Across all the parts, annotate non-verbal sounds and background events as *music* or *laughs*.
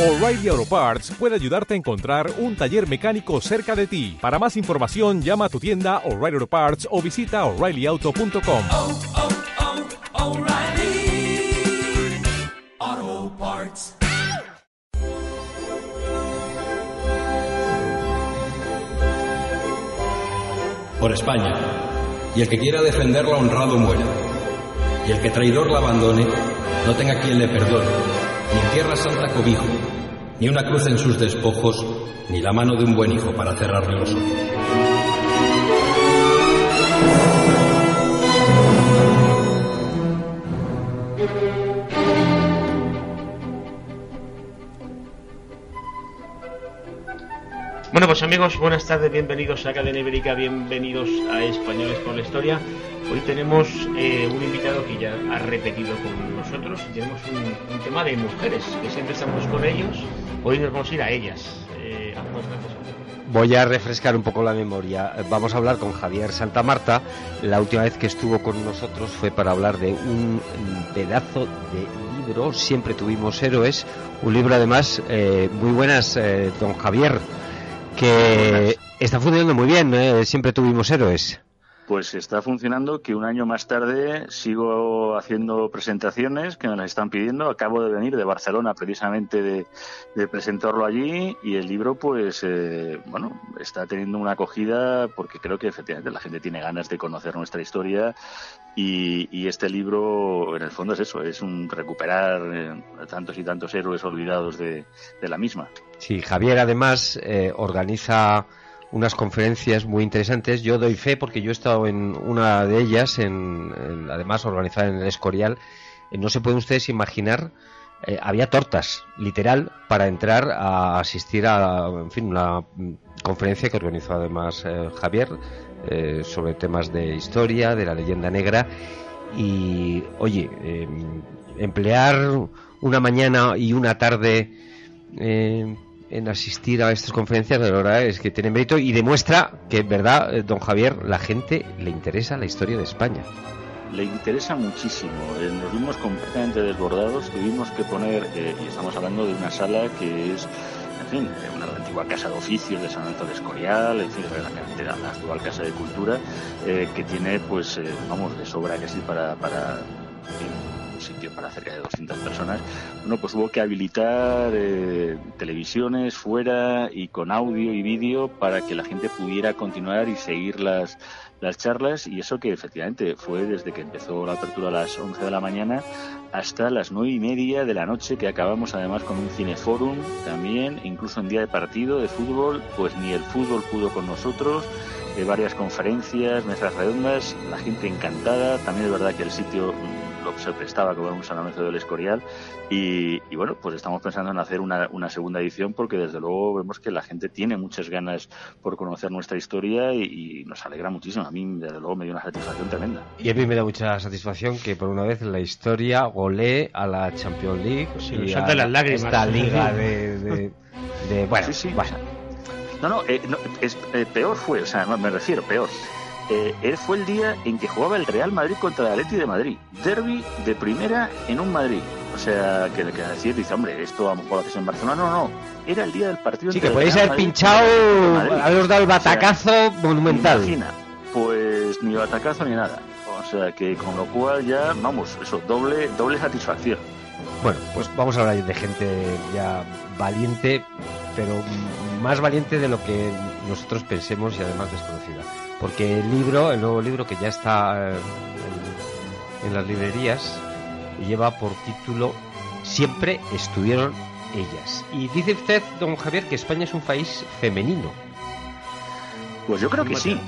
O'Reilly Auto Parts puede ayudarte a encontrar un taller mecánico cerca de ti. Para más información, llama a tu tienda O'Reilly Auto Parts o visita oreillyauto.com. oh, oh, Parts. Por España. Y el que quiera defenderla honrado muera. Y el que traidor la abandone, no tenga quien le perdone. Ni tierra santa cobijo, ni una cruz en sus despojos, ni la mano de un buen hijo para cerrarle los ojos. Bueno, pues amigos, buenas tardes, bienvenidos a Cadena Ibérica, bienvenidos a Españoles por la Historia. Hoy tenemos eh, un invitado que ya ha repetido con nosotros y tenemos un, un tema de mujeres, que siempre estamos con ellos. Hoy nos vamos a ir a ellas. Eh, gracias. Voy a refrescar un poco la memoria. Vamos a hablar con Javier Santa Marta. La última vez que estuvo con nosotros fue para hablar de un pedazo de libro. Siempre tuvimos héroes. Un libro además eh, muy buenas, eh, don Javier, que está funcionando muy bien. ¿eh? Siempre tuvimos héroes. Pues está funcionando que un año más tarde sigo haciendo presentaciones que me las están pidiendo. Acabo de venir de Barcelona precisamente de, presentarlo allí y el libro pues eh, bueno está teniendo una acogida porque creo que efectivamente la gente tiene ganas de conocer nuestra historia y, este libro en el fondo es eso, es un recuperar eh, tantos y tantos héroes olvidados de, de la misma. Sí, Javier además eh, organiza unas conferencias muy interesantes. Yo doy fe porque yo he estado en una de ellas, en, en- además organizada en el Escorial. Eh, no se pueden ustedes imaginar, eh, había tortas, literal, para entrar a asistir a, en fin, una conferencia que organizó además eh, Javier eh, sobre temas de historia, de la leyenda negra. Y, oye, eh, emplear una mañana y una tarde eh, en asistir a estas conferencias, de verdad es que tiene mérito y demuestra que, en verdad, eh, don Javier, la gente le interesa la historia de España. le interesa muchísimo. Eh, nos vimos completamente desbordados. Tuvimos que poner, eh, y estamos hablando de una sala que es, en fin, una antigua casa de oficios de San Antonio de Escorial, en fin, la la actual casa de cultura, que tiene, pues, eh, vamos, de sobra casi para, para un sitio para cerca de 200 personas. Bueno, pues hubo que habilitar eh, televisiones fuera y con audio y vídeo para que la gente pudiera continuar y seguir las, las charlas y eso que efectivamente fue desde que empezó la apertura a las 11 de la mañana hasta las nueve y media de la noche que acabamos además con un cineforum también, incluso en día de partido de fútbol, pues ni el fútbol pudo con nosotros, eh, varias conferencias, mesas redondas, la gente encantada, también es verdad que el sitio lo se prestaba como un San Lorenzo del Escorial y, y bueno, pues estamos pensando en hacer una, una segunda edición porque desde luego vemos que la gente tiene muchas ganas por conocer nuestra historia y, y nos alegra muchísimo. A mí desde luego me dio una satisfacción tremenda. Y a mí me da mucha satisfacción que por una vez la historia golee a la Champions League Sí, y a las lágrimas. esta liga de, de- *laughs* de- bueno, Sí, sí. bueno. No, no, eh, no, es, eh, peor fue, o sea, no, me refiero, peor. Eh, él fue el día en que jugaba el Real Madrid contra el Atleti de Madrid. Derby de primera en un Madrid. O sea, que, que decir, dice, hombre, esto a lo mejor lo haces en Barcelona. No, no, era el día del partido. Sí, que el podéis haber pinchado, el haberos dado el O sea, batacazo monumental. Imagina, pues ni batacazo ni nada. O sea, que con lo cual ya, vamos, eso, doble, doble satisfacción. Bueno, pues vamos a hablar de gente ya valiente, pero más valiente de lo que nosotros pensemos y además desconocida. Porque el libro, el nuevo libro que ya está eh, en, en las librerías, lleva por título Siempre estuvieron ellas. Y dice usted, don Javier, que España es un país femenino. Pues yo creo que sí.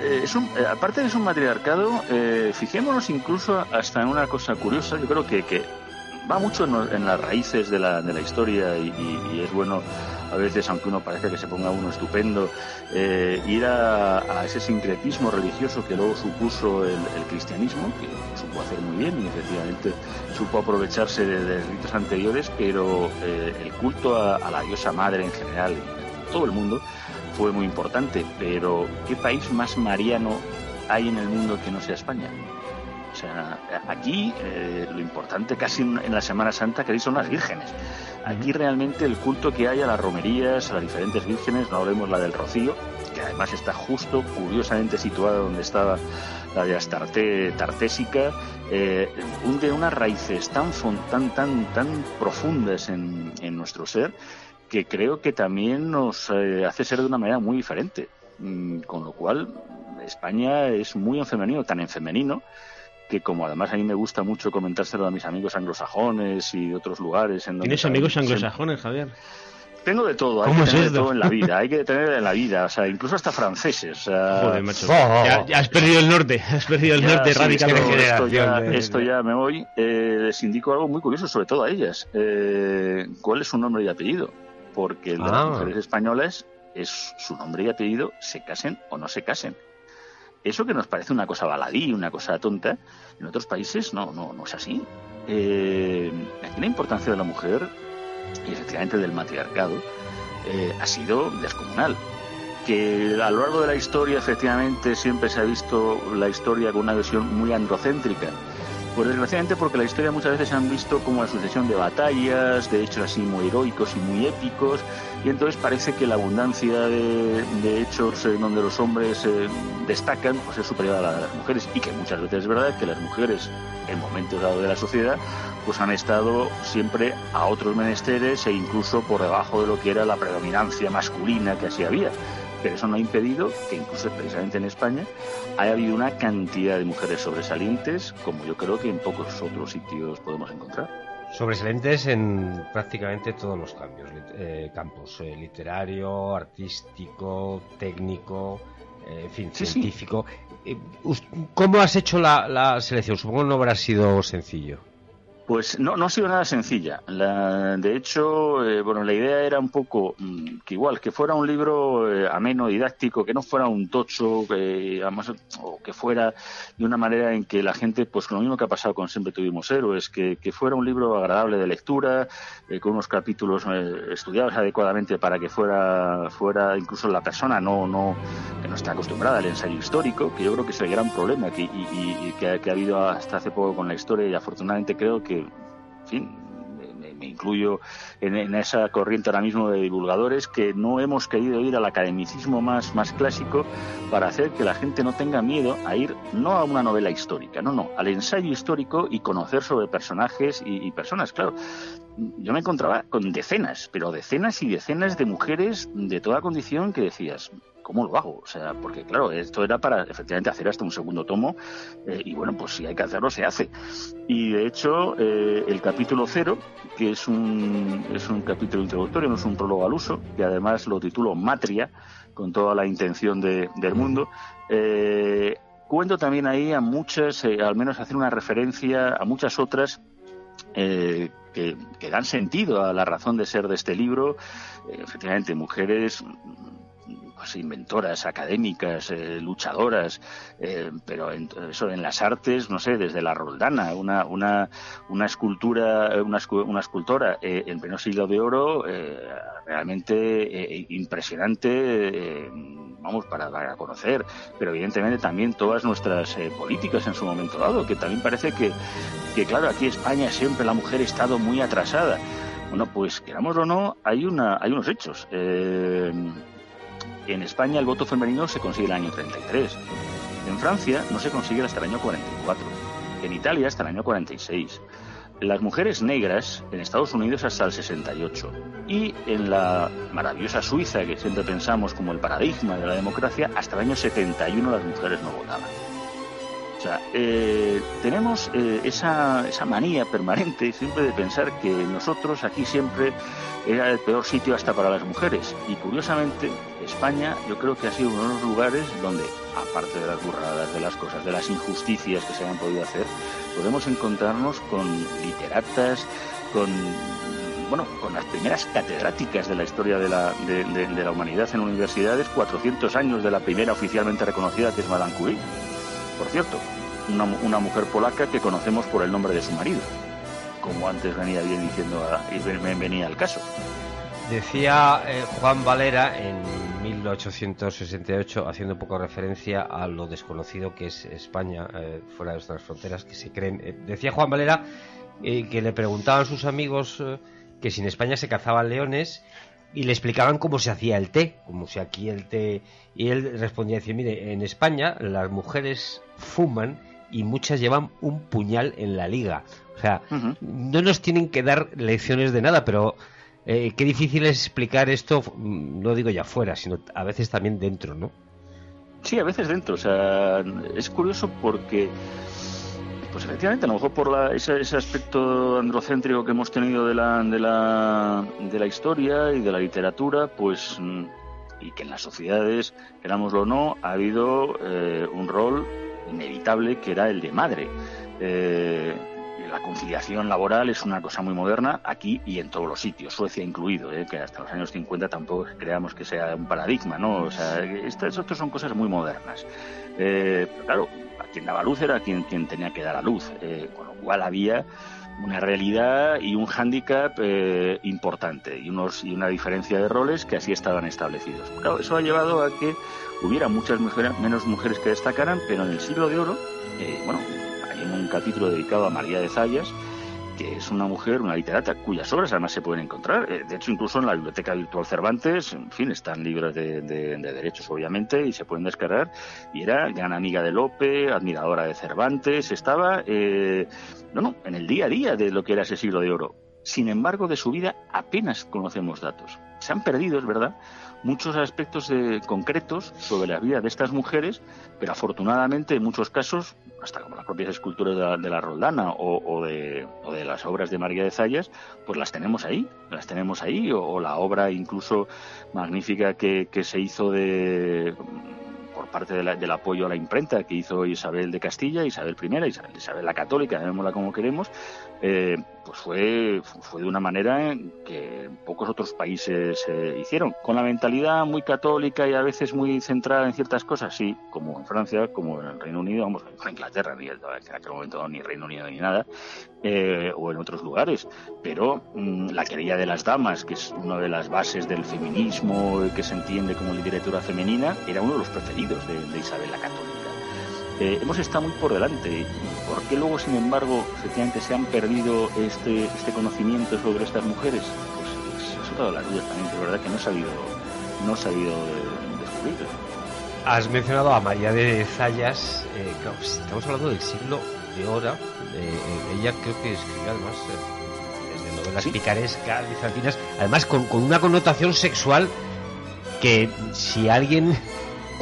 Eh, es un, eh, aparte de es un matriarcado, eh, fijémonos incluso hasta en una cosa curiosa, yo creo que, que va mucho en, las raíces de la, de la historia y, y- y es bueno a veces, aunque uno parezca que se ponga uno estupendo, eh, ir a, ese sincretismo religioso que luego supuso el, cristianismo, que supo hacer muy bien y efectivamente supo aprovecharse de, de ritos anteriores, pero eh, el culto a, la diosa madre en general, en todo el mundo, fue muy importante, pero ¿qué país más mariano hay en el mundo que no sea España? O sea, aquí eh, lo importante casi en la Semana Santa que son las vírgenes. Aquí realmente el culto que hay a las romerías, a las diferentes vírgenes, no hablemos la del Rocío, que además está justo, curiosamente situada donde estaba la de Astarte tartésica, eh, hunde unas raíces tan, tan, tan, tan profundas en, en nuestro ser que creo que también nos eh, hace ser de una manera muy diferente. Mm, con lo cual, España es muy en femenino, tan en femenino, que como además a mí me gusta mucho comentárselo a mis amigos anglosajones y de otros lugares en donde... ¿Tienes amigos anglosajones, Javier? Tengo de todo, hay ¿Cómo que es tener de esto? todo en la vida, hay que *laughs* tener en la vida, o sea, incluso hasta franceses. O sea, Joder, macho. Oh. Ya, ya has perdido el norte, *laughs* has perdido el ya, norte sí, radicalmente. esto, esto ya, de- esto ya me voy. Eh, les indico algo muy curioso, sobre todo a ellas. Eh, ¿Cuál es su nombre y apellido? Porque de Ah. las mujeres españolas es su nombre y apellido, se casen o no se casen. Eso que nos parece una cosa baladí, una cosa tonta, en otros países no, no, no es así. Eh, aquí la importancia de la mujer y efectivamente del matriarcado eh, ha sido descomunal. Que a lo largo de la historia efectivamente siempre se ha visto la historia con una visión muy androcéntrica. Pues desgraciadamente porque la historia muchas veces se han visto como la sucesión de batallas, de hechos así muy heroicos y muy épicos, y entonces parece que la abundancia de, hechos en donde los hombres eh, destacan pues es superior a la de las mujeres, y que muchas veces es verdad que las mujeres en momentos dados de la sociedad pues han estado siempre a otros menesteres e incluso por debajo de lo que era la predominancia masculina que así había. Pero eso no ha impedido que incluso precisamente en España haya habido una cantidad de mujeres sobresalientes como yo creo que en pocos otros sitios podemos encontrar. Sobresalientes en prácticamente todos los cambios, eh, campos, eh, literario, artístico, técnico, eh, en fin, Sí, sí. científico. Us- ¿Cómo has hecho la, la selección? Supongo que no habrá sido sencillo. Pues no, no ha sido nada sencilla. La- de hecho, eh, bueno, la idea era un poco mm, que igual, que fuera un libro eh, ameno, didáctico, que no fuera un tocho, que, además, o que fuera de una manera en que la gente, pues con lo mismo que ha pasado con Siempre Tuvimos Héroes, que, que fuera un libro agradable de lectura, eh, con unos capítulos eh, estudiados adecuadamente para que fuera, fuera incluso la persona no, no, que no está acostumbrada al ensayo histórico, que yo creo que es el gran problema que, y- y que, ha- que ha habido hasta hace poco con la historia y afortunadamente creo que, en fin, me, incluyo en, esa corriente ahora mismo de divulgadores que no hemos querido ir al academicismo más, más clásico para hacer que la gente no tenga miedo a ir no a una novela histórica, no, no, al ensayo histórico y conocer sobre personajes y personas, claro. Yo me encontraba con decenas, pero decenas y decenas de mujeres de toda condición que decías, ¿cómo lo hago? O sea, porque claro, esto era para efectivamente hacer hasta un segundo tomo eh, y bueno, pues si hay que hacerlo, se hace. Y de hecho, eh, el capítulo cero, que es un, es un capítulo introductorio, no es un prólogo al uso, que además lo titulo Matria, con toda la intención de- del mundo, eh, cuento también ahí a muchas, al menos hacer una referencia a muchas otras eh, que, que dan sentido a la razón de ser de este libro. Eh, efectivamente, mujeres pues, inventoras, académicas, eh, luchadoras, eh, pero en, eso en las artes, no sé, desde la Roldana, una, una, una escultura, eh, una, una escultora en pleno siglo de oro, realmente impresionante, vamos, para, conocer, pero evidentemente también todas nuestras políticas en su momento dado, que también parece que, que, claro, aquí en España siempre la mujer ha estado muy atrasada. Bueno, pues queramos o no, hay, una, hay unos hechos. En España el voto femenino se consigue el año 33. En Francia no se consigue hasta el año 44. En Italia hasta el año 46. Las mujeres negras en Estados Unidos hasta el 68. Y en la maravillosa Suiza, que siempre pensamos como el paradigma de la democracia, hasta el año 71 las mujeres no votaban. O sea, eh, tenemos eh, esa, esa manía permanente siempre de pensar que nosotros aquí siempre era el peor sitio hasta para las mujeres. Y curiosamente, España yo creo que ha sido uno de los lugares donde, aparte de las burradas, de las cosas, de las injusticias que se han podido hacer, podemos encontrarnos con literatas, con bueno, con las primeras catedráticas de la historia de la, de, la humanidad en universidades, 400 años de la primera oficialmente reconocida, que es Madame Curie. Por cierto, una, mu- una mujer polaca que conocemos por el nombre de su marido, como antes venía bien diciendo y ven- venía al caso. Decía eh, Juan Valera en 1868, haciendo un poco referencia a lo desconocido que es España eh, fuera de nuestras fronteras, que se creen. eh, decía Juan Valera eh, que le preguntaban sus amigos, eh, que si en España se cazaban leones y le explicaban cómo se hacía el té, como si aquí el té... Y él respondía, decía, mire, en España las mujeres fuman y muchas llevan un puñal en la liga. O sea, no nos tienen que dar lecciones de nada, pero eh, qué difícil es explicar esto, mm, no digo ya fuera, sino a veces también dentro, ¿no? Sí, a veces dentro. O sea, es curioso porque, pues efectivamente, a lo mejor por la- ese, ese aspecto androcéntrico que hemos tenido de la, de, la, de la historia y de la literatura, pues, mm, y que en las sociedades, querámoslo o no, ha habido eh, un rol inevitable que era el de madre. Eh, la conciliación laboral es una cosa muy moderna aquí y en todos los sitios, Suecia incluido, ¿eh? que hasta los años 50 tampoco creamos que sea un paradigma, ¿no? O sea, estas otras son cosas muy modernas. Eh, pero claro, a quien daba luz era quien, quien tenía que dar a luz, eh, con lo cual había una realidad y un hándicap eh, importante y, unos, y una diferencia de roles que así estaban establecidos. Eso ha llevado a que hubiera muchas menos mujeres que destacaran, pero en el siglo de oro, bueno, hay un capítulo dedicado a María de Zayas, que es una mujer, una literata, cuyas obras además se pueden encontrar. Eh, de hecho, incluso en la Biblioteca Virtual Cervantes, en fin, están libres de, de- de derechos, obviamente, y se pueden descargar. Y era gran amiga de Lope, admiradora de Cervantes, estaba, eh, no, no, en el día a día de lo que era ese siglo de oro. Sin embargo, de su vida apenas conocemos datos. Se han perdido, es verdad, muchos aspectos concretos sobre la vida de estas mujeres, pero afortunadamente en muchos casos, hasta como las propias esculturas de la, de la Roldana o, de, o de las obras de María de Zayas, pues las tenemos ahí, las tenemos ahí, o, o la obra incluso magnífica que, que se hizo de por parte de la- del apoyo a la imprenta que hizo Isabel de Castilla, Isabel I, Isabel, Isabel la Católica, llamémosla como queremos, eh, pues fue, fue de una manera que pocos otros países eh, hicieron, con la mentalidad muy católica y a veces muy centrada en ciertas cosas, sí, como en Francia, como en el Reino Unido, vamos, en Inglaterra, ni en aquel momento ni Reino Unido ni nada, eh, o en otros lugares, pero mm, la querella de las damas, que es una de las bases del feminismo que se entiende como literatura femenina, era uno de los preferidos de Isabel la Católica. Eh, hemos estado muy por delante. ¿Por qué luego, sin embargo, efectivamente se han perdido este, este conocimiento sobre estas mujeres? Pues es, es otra de las dudas también, es verdad que no he sabido, no he sabido eh, descubrirlo. Has mencionado a María de Zayas, eh, claro, pues, estamos hablando del siglo de oro. eh, ella creo que escribió además eh, desde novelas Sí. picarescas, bizantinas, además con, con una connotación sexual que si alguien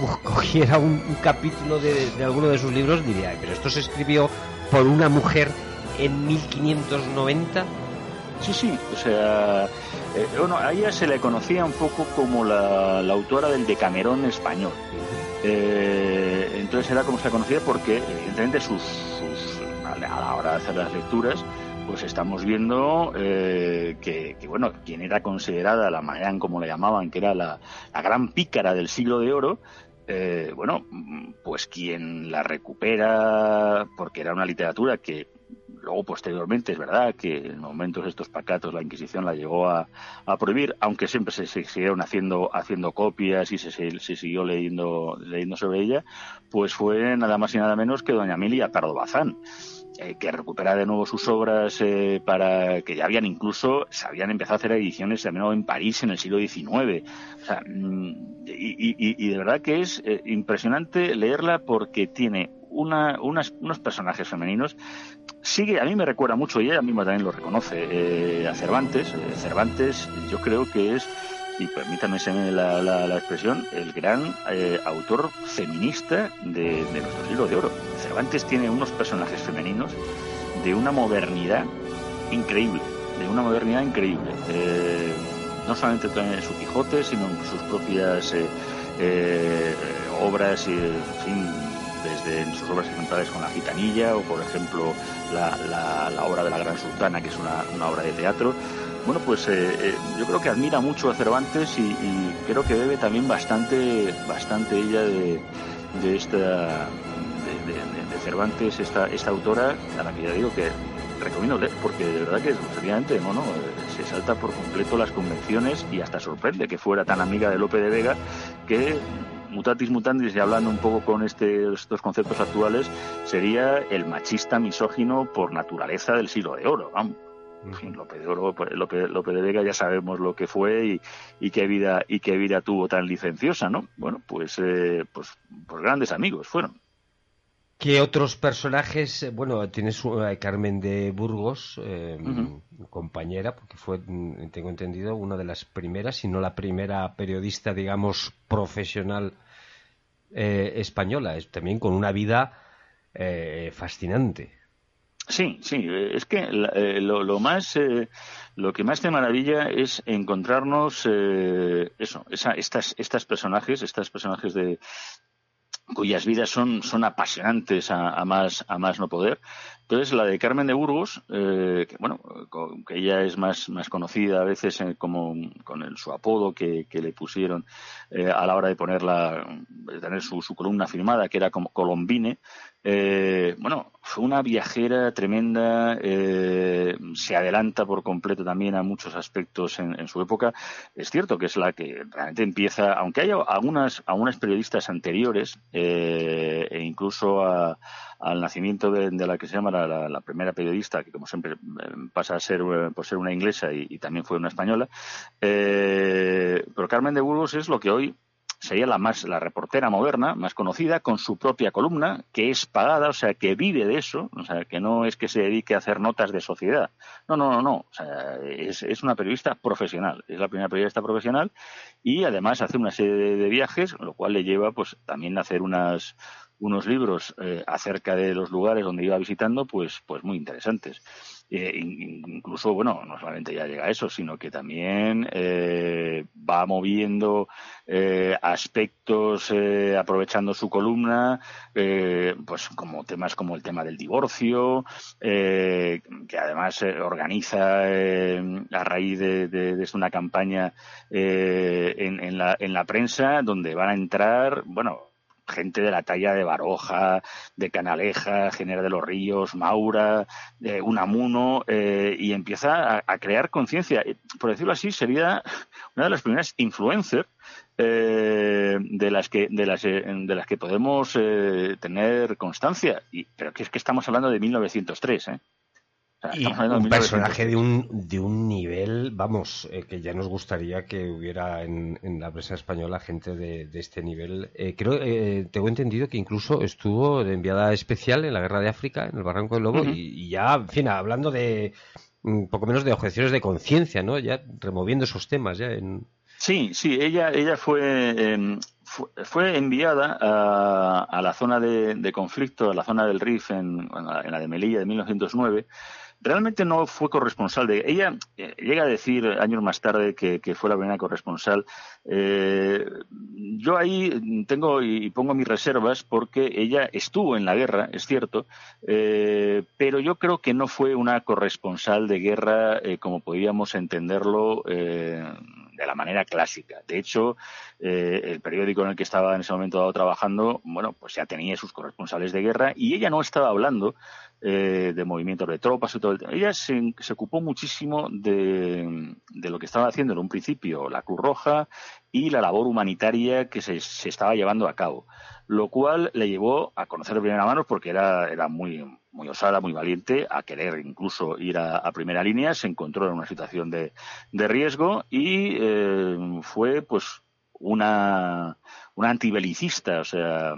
*laughs* cogiera un, capítulo de, alguno de sus libros diría, "Ay, pero esto se escribió por una mujer en 1590. Sí, sí, o sea, eh, bueno, a ella se le conocía un poco como la, la autora del Decamerón español. Eh, entonces era como se la conocía porque, evidentemente, sus, sus- a la la hora de hacer las lecturas, pues estamos viendo eh, que, que, bueno, quien era considerada la Mayán, como le llamaban, que era la, la gran pícara del siglo de oro, eh, bueno, pues quien la recupera, porque era una literatura que luego posteriormente es verdad que en momentos estos pacatos la Inquisición la llegó a, prohibir, aunque siempre se, siguieron haciendo, haciendo copias y se, se, se siguió leyendo, leyendo sobre ella, pues fue nada más y nada menos que doña Emilia Pardo Bazán. Eh, que recupera de nuevo sus obras eh, para que ya habían incluso se habían empezado a hacer ediciones también en París en el siglo XIX o sea, mm, y, y- y de verdad que es eh, impresionante leerla porque tiene una, unas- unos personajes femeninos sigue, a mí me recuerda mucho, y ella misma también lo reconoce, eh, a Cervantes. Eh, Cervantes, yo creo que es, y permítame la, la, la expresión, el gran eh, autor feminista de, de nuestro siglo de oro. Cervantes tiene unos personajes femeninos de una modernidad increíble, de una modernidad increíble. Eh, no solamente en su Quijote, sino en sus propias eh, obras, en desde en sus obras ejemplares con la gitanilla o por ejemplo la, la- la obra de la Gran Sultana que es una, una obra de teatro bueno pues eh, eh, yo creo que admira mucho a Cervantes y, creo que bebe también bastante bastante ella de, de esta de, Cervantes esta, esta autora a la que ya digo que recomiendo leer porque de verdad que efectivamente no, no, eh, se salta por completo las convenciones y hasta sorprende que fuera tan amiga de Lope de Vega que mutatis mutandis y hablando un poco con este, estos conceptos actuales sería el machista misógino por naturaleza del siglo de oro vamos. Fin, Lope de Oro, pues, Lope, Lope de Vega ya sabemos lo que fue y, y qué vida y qué vida tuvo tan licenciosa, ¿no? Bueno, pues, eh, pues, pues grandes amigos fueron. ¿Qué otros personajes? Eh, Bueno, tienes a Carmen de Burgos, eh, compañera, porque fue, mm, tengo entendido, una de las primeras, si no la primera periodista, digamos, profesional eh, española, es también con una vida eh, fascinante. Sí, sí, eh, es que eh, lo, lo más, eh, lo que más te maravilla es encontrarnos eh, eso, esa, estas, estas personajes, estas personajes de cuyas vidas son, son apasionantes a más, a más no poder. Entonces, la de Carmen de Burgos, eh, que bueno, que ella es más, más conocida a veces eh, como con el, su apodo que, que le pusieron eh, a la hora de ponerla, de tener su, su columna firmada, que era como Colombine. Eh, bueno, fue una viajera tremenda, eh, se adelanta por completo también a muchos aspectos en, en su época. Es cierto que es la que realmente empieza, aunque haya algunas, algunas periodistas anteriores, eh, e incluso a- al nacimiento de, la que se llama la, la- la primera periodista, que como siempre eh, pasa a ser eh, por ser una inglesa y, y también fue una española. Eh, pero Carmen de Burgos es lo que hoy sería la más la reportera moderna más conocida con su propia columna que es pagada o sea que vive de eso o sea que no es que se dedique a hacer notas de sociedad no no no no o sea, es, es una periodista profesional es la primera periodista profesional y además hace una serie de, de viajes lo cual le lleva pues también a hacer unas unos libros eh, acerca de los lugares donde iba visitando pues pues muy interesantes. Eh, in- incluso, bueno, no solamente ya llega a eso, sino que también eh, va moviendo eh, aspectos, eh, aprovechando su columna, eh, pues como temas como el tema del divorcio, eh, que además organiza a raíz de, de- de una campaña en, en la, en la prensa donde van a entrar, bueno, gente de la talla de Baroja, de Canaleja, General de los Ríos, Maura, de Unamuno, eh, y empieza a, a crear conciencia. Eh, Por decirlo así, sería una de las primeras influencers eh, de las que de las eh, de las que podemos eh, tener constancia. Pero es que estamos hablando de 1903, ¿eh? O sea, Y un personaje 1903. de un, de un nivel, vamos, eh, que ya nos gustaría que hubiera en, en la prensa española gente de, de este nivel. Eh, creo, eh, tengo entendido que incluso estuvo de enviada especial en la guerra de África, en el Barranco del Lobo, y, y ya, en fin, hablando de un poco menos de objeciones de conciencia, ¿no? Ya removiendo esos temas, ya en... Sí, sí, ella, ella fue, eh, fue, fue enviada a, a la zona de, de conflicto, a la zona del RIF en, en la de Melilla de 1909. Realmente no fue corresponsal de ella. eh, llega a decir años más tarde que, fue la primera corresponsal. Eh, yo ahí tengo y pongo mis reservas porque ella estuvo en la guerra, es cierto, eh, pero yo creo que no fue una corresponsal de guerra como podíamos entenderlo de la manera clásica. De hecho, el periódico en el que estaba en ese momento dado trabajando, bueno, pues ya tenía sus corresponsales de guerra y ella no estaba hablando eh, de movimientos de tropas y todo el tema. Ella se, ocupó muchísimo de, de lo que estaba haciendo en un principio la Cruz Roja y la labor humanitaria que se, se estaba llevando a cabo, lo cual le llevó a conocer de primera mano porque era, era muy, muy osada, muy valiente, a querer incluso ir a, a primera línea, se encontró en una situación de, de riesgo y eh, fue pues una, una antibelicista, o sea,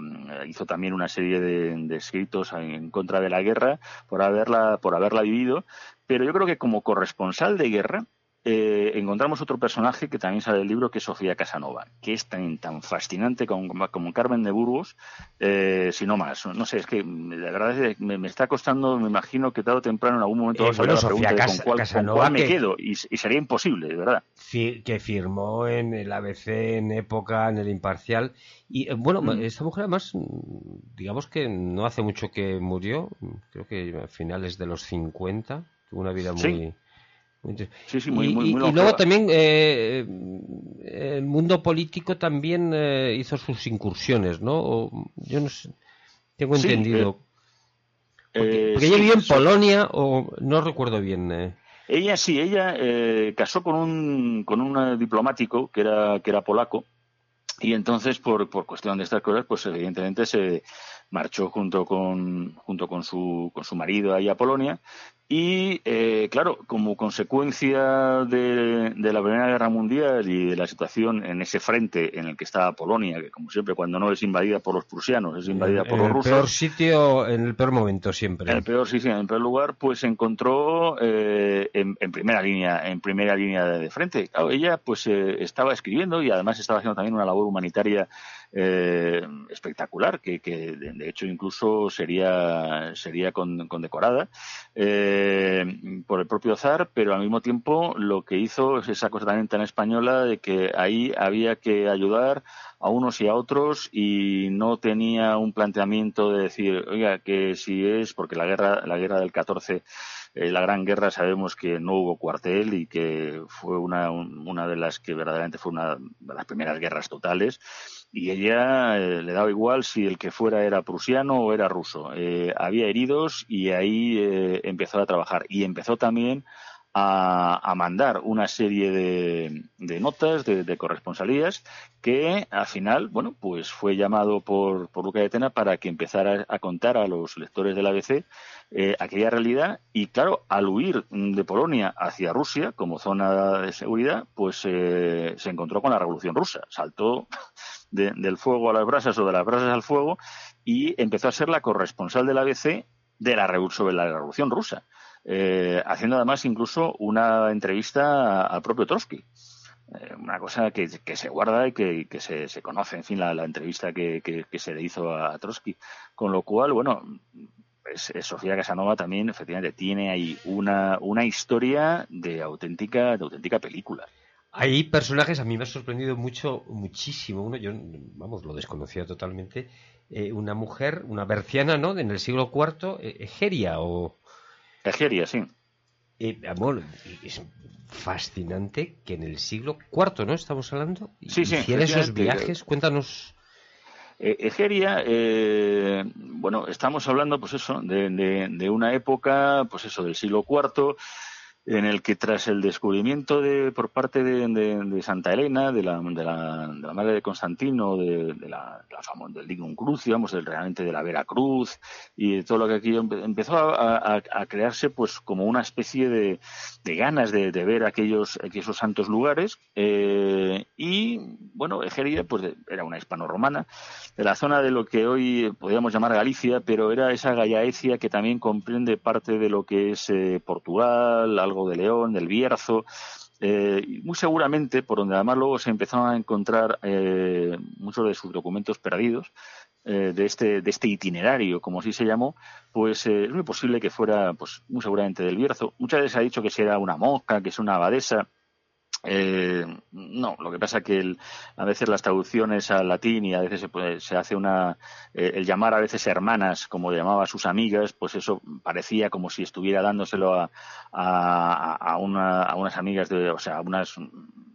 hizo también una serie de, de escritos en contra de la guerra por haberla, por haberla vivido, pero yo creo que como corresponsal de guerra, eh, encontramos otro personaje que también sale del libro, que es Sofía Casanova, que es tan, tan fascinante como, como Carmen de Burgos, eh, si no más. No sé, es que la verdad es que me, me está costando, me imagino que tarde o temprano en algún momento Eh, vas a bueno, la Sofía pregunta de con cuál, con Casanova cuál me que- quedo, y, y sería imposible, de verdad. que firmó en el ABC en época, en el Imparcial. Y eh, bueno, Mm. esta mujer además, digamos que no hace mucho que murió, creo que a finales de los 50, tuvo una vida muy... Sí. Muy inter- Sí, sí, muy, y, muy, y- muy y luego también eh, el mundo político también eh, hizo sus incursiones, ¿no? O, yo no sé, tengo Sí, entendido. porque, Eh, porque ella vivió en Polonia o no recuerdo bien. eh. Ella sí, ella eh, casó con un, con un eh, diplomático que era, que era polaco y entonces por, por cuestión de estas cosas, pues evidentemente se marchó junto con, junto con su, con su marido ahí a Polonia Y, eh, claro, como consecuencia de, la Primera Guerra Mundial y de la situación en ese frente en el que estaba Polonia, que como siempre cuando no es invadida por los prusianos, es invadida por los rusos. En el peor sitio, en el peor momento siempre. En el peor sitio, en el peor lugar, pues se encontró eh, en, primera línea, en primera línea de, frente. Claro, ella pues eh, estaba escribiendo y además estaba haciendo también una labor humanitaria eh, espectacular, que, de hecho incluso sería, sería condecorada eh, por el propio zar, pero al mismo tiempo lo que hizo es esa cosa también tan española de que ahí había que ayudar a unos y a otros y no tenía un planteamiento de decir, oiga, que si es porque la guerra, la guerra del 14 eh, la Gran Guerra sabemos que no hubo cuartel y que fue una, una de las que verdaderamente fue una de las primeras guerras totales y ella eh, le daba igual si el que fuera era prusiano o era ruso. Eh, había heridos y ahí eh, empezó a trabajar. Y empezó también a, mandar una serie de, notas, de, corresponsalías, que al final, bueno, pues fue llamado por, por Luca de Tena para que empezara a contar a los lectores del ABC aquella realidad. Y claro, al huir de Polonia hacia Rusia como zona de seguridad, pues se encontró con la Revolución Rusa. Saltó del fuego a las brasas o de las brasas al fuego y empezó a ser la corresponsal del ABC de la sobre la Revolución Rusa, eh, haciendo además incluso una entrevista al propio Trotsky. Eh, una cosa que, se guarda y que, se, conoce, en fin, la, entrevista que, se le hizo a Trotsky. Con lo cual, bueno, eh, Sofía Casanova también efectivamente tiene ahí una, una historia de auténtica, de auténtica película. Hay personajes, a mí me ha sorprendido mucho, muchísimo. Uno, yo, vamos, lo desconocía totalmente. Eh, una mujer, una berciana, ¿no? En el siglo IV, eh, Egeria o. Egeria, sí. Eh, amor, es fascinante que en el siglo IV, ¿no? Estamos hablando. Sí, sí. Hiciera esos viajes, cuéntanos. Egeria, bueno, estamos hablando, pues eso, de, de, una época, pues eso, del siglo IV en el que tras el descubrimiento de, por parte de, Santa Elena, de la, de la, de la madre de Constantino, de, la, la famosa, del Dignum Cruz, digamos, del, realmente de la Vera Cruz, y de todo lo que aquí empezó a, crearse pues como una especie de, ganas de, ver aquellos, aquellos santos lugares, eh, y bueno, Egeria pues era una hispano-romana, de la zona de lo que hoy podríamos llamar Galicia, pero era esa Gallaecia que también comprende parte de lo que es eh, Portugal, algo de León, del Bierzo, eh, muy seguramente, por donde además luego se empezaron a encontrar eh, muchos de sus documentos perdidos, eh, de, este, de este itinerario, como así se llamó, pues es muy posible que fuera, pues muy seguramente del Bierzo. Muchas veces se ha dicho que si era una mosca, que es una abadesa, eh, no, lo que pasa es que a veces las traducciones al latín y a veces se, se hace una. Eh, el llamar a veces hermanas, como llamaba a sus amigas, pues eso parecía como si estuviera dándoselo a, a, una, a unas amigas, de, o sea, a unas.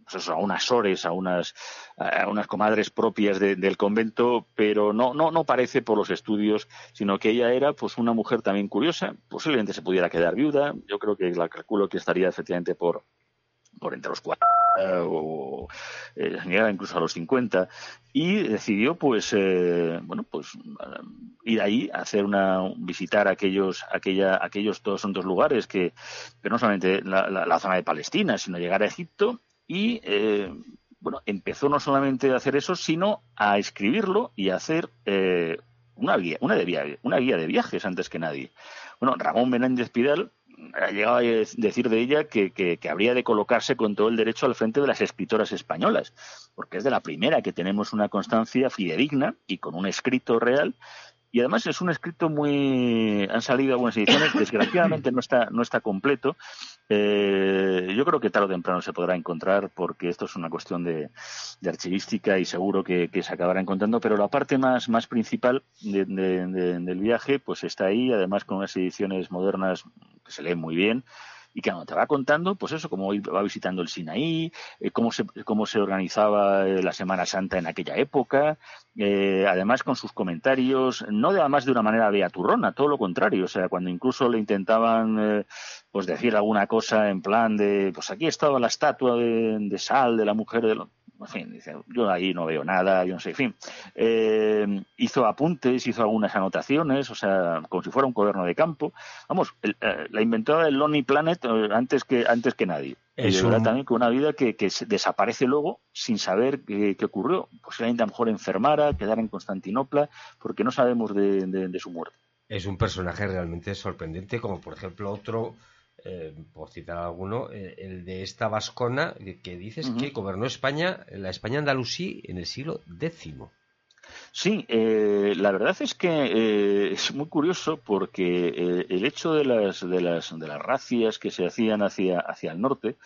Pues a unas sores, a unas, a unas comadres propias del convento, pero no, no, no parece por los estudios, sino que ella era pues una mujer también curiosa, posiblemente se pudiera quedar viuda, yo creo que la calculo que estaría efectivamente por, por entre los cuatro o eh, incluso a los 50 y decidió pues eh, bueno pues eh, ir ahí a hacer una visitar aquellos aquella aquellos todos son dos lugares que, que no solamente la, zona de Palestina sino llegar a Egipto y eh, bueno empezó no solamente a hacer eso sino a escribirlo y a hacer una guía una de una guía de viajes antes que nadie. Bueno Ramón Menéndez Pidal ha llegado a decir de ella que, habría de colocarse con todo el derecho al frente de las escritoras españolas, porque es de la primera que tenemos una constancia fidedigna y con un escrito real. Y además es un escrito muy han salido algunas ediciones desgraciadamente no está no está completo eh, yo creo que tarde o temprano se podrá encontrar porque esto es una cuestión de, archivística y seguro que, se acabará encontrando pero la parte más más principal del viaje pues está ahí además con unas ediciones modernas que se leen muy bien y que te va contando, pues eso, cómo va visitando el Sinaí, eh, cómo, se, cómo se organizaba eh, la Semana Santa en aquella época, eh, además con sus comentarios, no de, además de una manera beaturrona, todo lo contrario, o sea, cuando incluso le intentaban pues decir alguna cosa en plan de, pues aquí estaba la estatua de, sal de la mujer de en fin, dice, yo ahí no veo nada, yo no sé, en fin. Eh, hizo apuntes, hizo algunas anotaciones, o sea, como si fuera un cuaderno de campo. Vamos, el, eh, la inventó el Lonely Planet eh, antes que antes que nadie. Es un- también con una vida que, que se desaparece luego sin saber qué, qué ocurrió. Posiblemente a lo mejor enfermara, quedara en Constantinopla, porque no sabemos de, de- de su muerte. Es un personaje realmente sorprendente, como por ejemplo otro, eh, por citar alguno, eh, el de esta vascona que, que dices que gobernó España, la España andalusí en el siglo X. Sí, eh, la verdad es que eh, es muy curioso porque eh, el hecho de las, de las de las racias que se hacían hacia hacia el norte,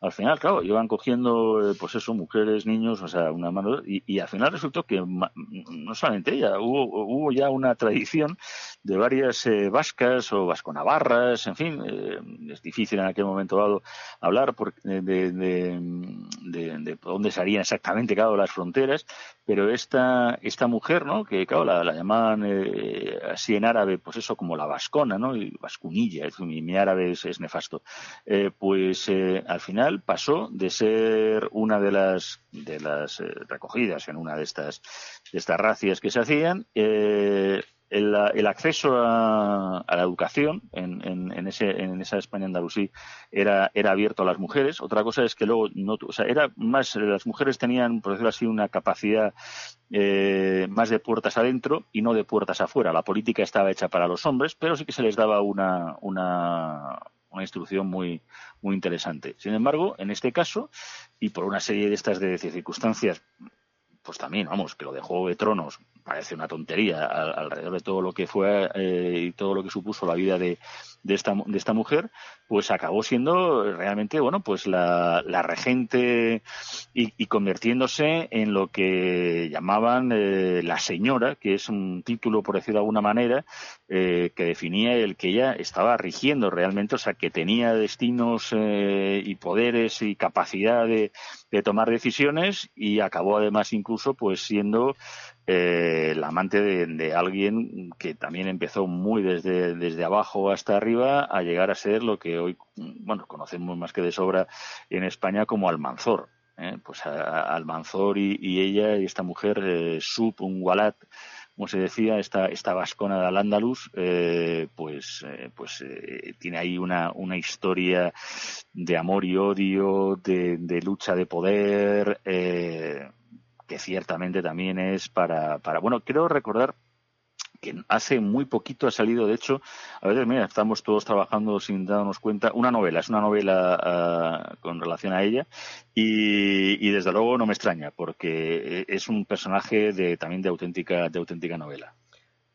al final, claro, iban cogiendo, eh, pues eso, mujeres, niños, o sea, una mano, y, y al final resultó que no solamente ella, hubo, hubo ya una tradición de varias eh, vascas o vasconavarras, en fin, eh, es difícil en aquel momento dado hablar por- de, de, de, de- de dónde salían exactamente, claro, las fronteras, pero esta, esta mujer, ¿no? Que, claro, la, la llamaban eh, así en árabe, pues eso, como la vascona, ¿no? Y vascunilla, mi, árabe es, nefasto. Pues al final pasó de ser una de las, de las eh, recogidas en una de estas, de estas racias que se hacían, eh, el, acceso a, la educación en, en, en, ese, en esa España andalusí era, abierto a las mujeres. Otra cosa es que luego no, era más, las mujeres tenían, por decirlo así, una capacidad eh, más de puertas adentro y no de puertas afuera. La política estaba hecha para los hombres, pero sí que se les daba una, una, una instrucción muy, muy interesante. Sin embargo, en este caso, y por una serie de estas de circunstancias pues también, vamos, que lo de Juego de Tronos parece una tontería al- alrededor de todo lo que fue eh, y todo lo que supuso la vida de, de, esta, de esta mujer, pues acabó siendo realmente, bueno, pues la, la regente y, y convirtiéndose en lo que llamaban eh, la señora, que es un título, por decirlo de alguna manera, eh, que definía el que ella estaba rigiendo realmente, o sea, que tenía destinos eh, y poderes y capacidad de, de tomar decisiones y acabó además incluso pues siendo eh, el amante de, de alguien que también empezó muy desde, desde abajo hasta arriba a llegar a ser lo que hoy bueno conocemos más que de sobra en España como Almanzor. ¿eh? Pues a, Almanzor y, ella y esta mujer, eh, Sub, un Walat, como se decía, esta, esta vascona de Al-Ándalus, eh, pues, eh, pues tiene ahí una, una historia de amor y odio, de, de lucha de poder, que ciertamente también es para, para, bueno, quiero recordar que hace muy poquito ha salido, de hecho, a veces, mira, estamos todos trabajando sin darnos cuenta, una novela, es una novela ah, con relación a ella y, y desde luego no me extraña porque es un personaje de también de auténtica, de auténtica novela.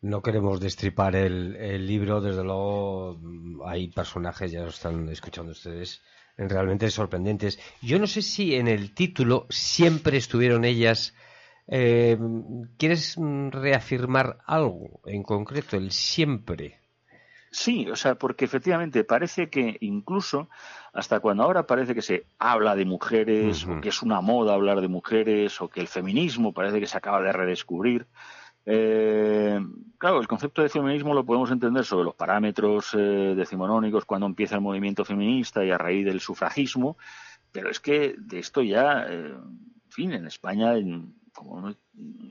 No queremos destripar el, el libro, desde luego mm, hay personajes, ya lo están escuchando ustedes, realmente sorprendentes. Yo no sé si en el título siempre estuvieron ellas. Eh, ¿Quieres mm, reafirmar algo en concreto, el siempre? Sí, o sea, porque efectivamente parece que incluso hasta cuando ahora parece que se habla de mujeres, o que es una moda hablar de mujeres, o que el feminismo parece que se acaba de redescubrir. Eh, claro, el concepto de feminismo lo podemos entender sobre los parámetros eh, decimonónicos cuando empieza el movimiento feminista y a raíz del sufragismo, pero es que de esto ya, eh, en fin, en España, en- como,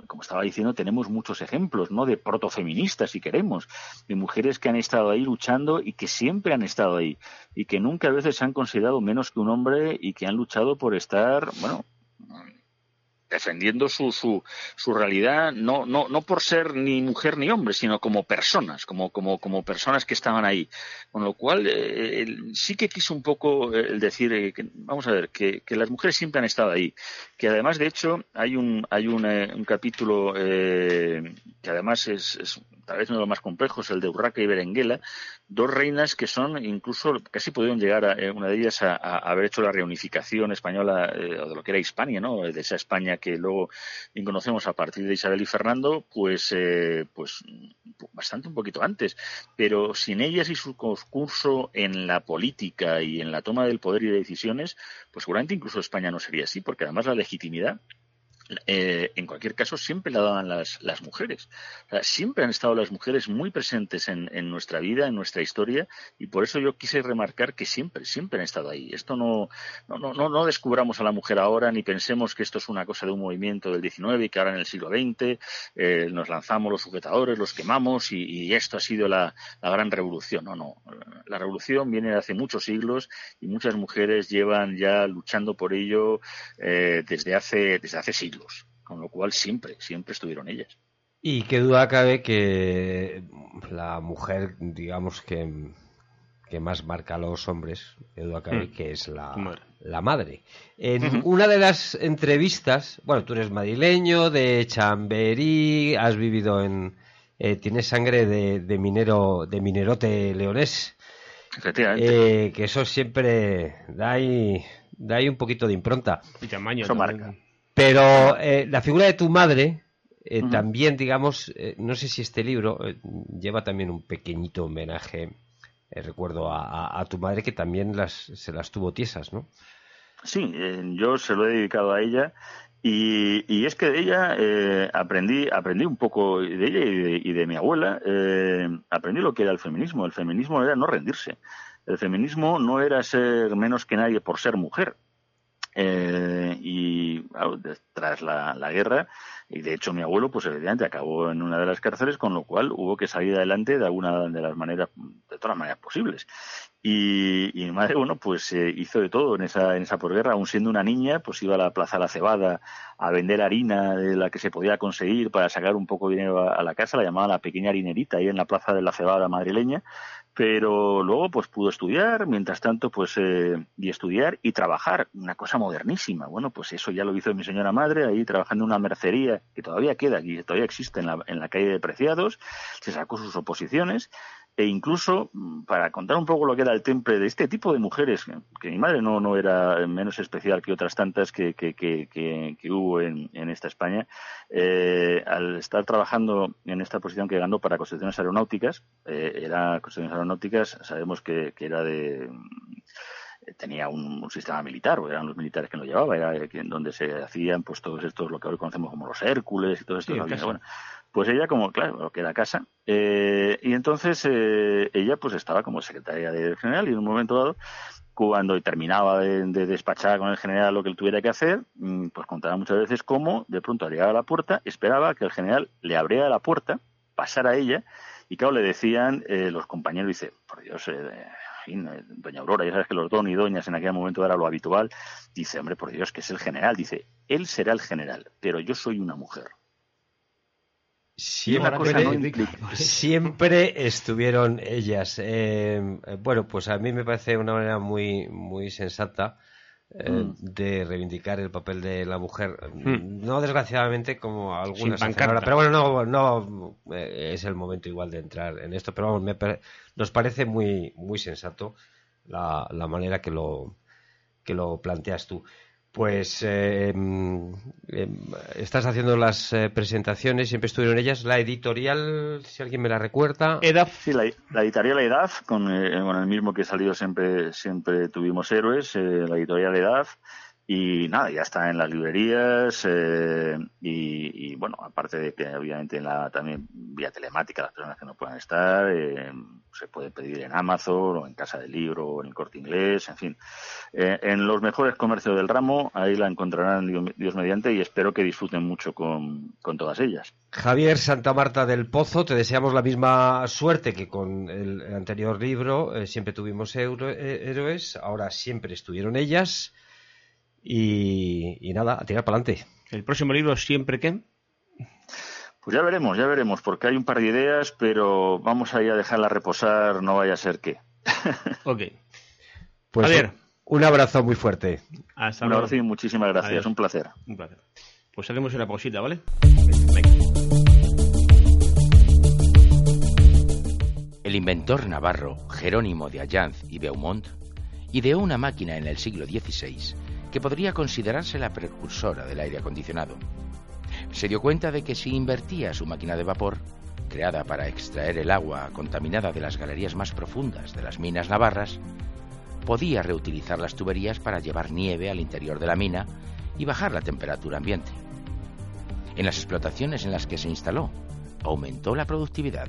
como estaba diciendo, tenemos muchos ejemplos, ¿no? De protofeministas, si queremos, de mujeres que han estado ahí luchando y que siempre han estado ahí y que nunca a veces se han considerado menos que un hombre y que han luchado por estar, bueno, defendiendo su, su, su realidad, no, no, no por ser ni mujer ni hombre, sino como personas, como, como, como personas que estaban ahí. Con lo cual, eh, sí que quiso un poco eh, el decir, eh, que, vamos a ver, que, que las mujeres siempre han estado ahí. Que además, de hecho, hay un, hay un, eh, un capítulo que además es, es tal vez uno de los más complejos, el de Urraca y Berenguela, dos reinas que son incluso casi pudieron llegar a, eh, una de ellas a, haber hecho la reunificación española eh, de lo que era Hispania, ¿no? De esa España que luego conocemos a partir de Isabel y Fernando, pues, eh, pues bastante un poquito antes. Pero sin ellas y su concurso en la política y en la toma del poder y de decisiones, pues seguramente incluso España no sería así, porque además la legitimidad eh, en cualquier caso, siempre la daban las, las mujeres. Siempre han estado las mujeres muy presentes en, en, nuestra vida, en nuestra historia, y por eso yo quise remarcar que siempre, siempre han estado ahí. Esto no, no, no, descubramos a la mujer ahora, ni pensemos que esto es una cosa de un movimiento del XIX y que ahora en el siglo XX eh, nos lanzamos los sujetadores, los quemamos y, y esto ha sido la, la gran revolución. No, no. La revolución viene de hace muchos siglos y muchas mujeres llevan ya luchando por ello eh, desde hace, desde hace siglos con lo cual siempre, siempre estuvieron ellas. Y qué duda cabe que la mujer, digamos que, que más marca a los hombres, qué duda cabe Mm. que es la, Madre. la madre. En una de las entrevistas, bueno, tú eres madrileño, de Chamberí, has vivido en... eh, tienes sangre de, de minero, de minerote leonés, Efectivamente. eh, que eso siempre da ahí, da ahí un poquito de impronta. Y tamaño. Eso marca. Pero eh, la figura de tu madre eh, también, digamos, eh, no sé si este libro eh, lleva también un pequeñito homenaje, recuerdo a, a- a tu madre que también las, se las tuvo tiesas, ¿no? Sí, yo se lo he dedicado a ella y, y es que de ella eh, aprendí aprendí un poco de ella y de, y de mi abuela eh, aprendí lo que era el feminismo. El feminismo era no rendirse. El feminismo no era ser menos que nadie por ser mujer. Eh, y tras la, la guerra, y de hecho mi abuelo, pues evidentemente acabó en una de las cárceles, con lo cual hubo que salir adelante de alguna de las maneras, de todas las maneras posibles. Y, mi madre, bueno, pues eh, hizo de todo en esa, en esa posguerra, aún siendo una niña, pues iba a la Plaza la Cebada a vender harina de la que se podía conseguir para sacar un poco de dinero a, la casa, la llamaban la pequeña harinerita ahí en la Plaza de la Cebada madrileña, pero luego pues pudo estudiar, mientras tanto pues eh, y estudiar y trabajar, una cosa modernísima. Bueno, pues eso ya lo hizo mi señora madre ahí trabajando en una mercería que todavía queda aquí, todavía existe en la, en la calle de Preciados, se sacó sus oposiciones e incluso mm, para contar un poco lo que era el temple de este tipo de mujeres, que, mi madre no, no era menos especial que otras tantas que, que, que, que- hubo en, en esta España, eh, al estar trabajando en esta posición que ganó para construcciones aeronáuticas, eh, era construcciones aeronáuticas, sabemos que, que era de mm, tenía un, un sistema militar, o eran los militares que lo llevaba, era eh, donde se hacían pues todos estos, lo que hoy conocemos como los Hércules y todo esto. Sí, ¿no? en casa. Bueno, pues ella como, claro, lo que era casa, eh, y entonces eh, ella pues estaba como secretaria del general y en un momento dado, cuando terminaba de, de despachar con el general lo que él tuviera que hacer, mm, pues contaba muchas veces cómo de pronto al a la puerta esperaba que el general le abriera la puerta, pasara a ella, y claro, le decían eh, los compañeros, dice, por Dios, eh, eh, doña Aurora, ya sabes que los don y doñas en aquel momento era lo habitual, dice, hombre, por Dios, que es el general, dice, él será el general, pero yo soy una mujer. No Siempre, *laughs* siempre estuvieron ellas. Eh, bueno, pues a mí me parece una manera muy, muy sensata eh, Mm. de reivindicar el papel de la mujer. Mm. No desgraciadamente como algunas Sin hacen ahora, pero bueno, no, no eh, es el momento igual de entrar en esto, pero vamos, me pare- nos parece muy, muy sensato la, la manera que lo, que lo planteas tú. Pues eh, em, em, estás haciendo las eh, presentaciones, siempre estuvieron ellas. La editorial, si alguien me la recuerda. EDAF. Sí, la, la editorial EDAF, con, eh, con el mismo que salió siempre, siempre tuvimos héroes, eh, la editorial EDAF, y nada, ya está en las librerías, eh, y, bueno, aparte de que obviamente en la, también vía telemática, las personas que no puedan estar, eh, se puede pedir en Amazon o en Casa del Libro o en el Corte Inglés, en fin. Eh, en los mejores comercios del ramo, ahí la encontrarán Dios, mediante y espero que disfruten mucho con, con todas ellas. Javier Santa Marta del Pozo, te deseamos la misma suerte que con el anterior libro. eh, siempre tuvimos eh, héroes, ahora siempre estuvieron ellas. Y, y nada, a tirar para adelante. El próximo libro, siempre que. Pues ya veremos, ya veremos, porque hay un par de ideas, pero vamos a ir a dejarla reposar, no vaya a ser que. *laughs* Ok. Pues Javier. un abrazo muy fuerte. Hasta Un abrazo y muchísimas gracias, Adiós. un placer. Un placer. Pues hacemos una pausita, ¿vale? El inventor navarro Jerónimo de Allanz y Beaumont ideó una máquina en el siglo XVI que podría considerarse la precursora del aire acondicionado. Se dio cuenta de que si invertía su máquina de vapor, creada para extraer el agua contaminada de las galerías más profundas de las minas navarras, podía reutilizar las tuberías para llevar nieve al interior de la mina y bajar la temperatura ambiente. en las explotaciones en las que se instaló. Aumentó la productividad.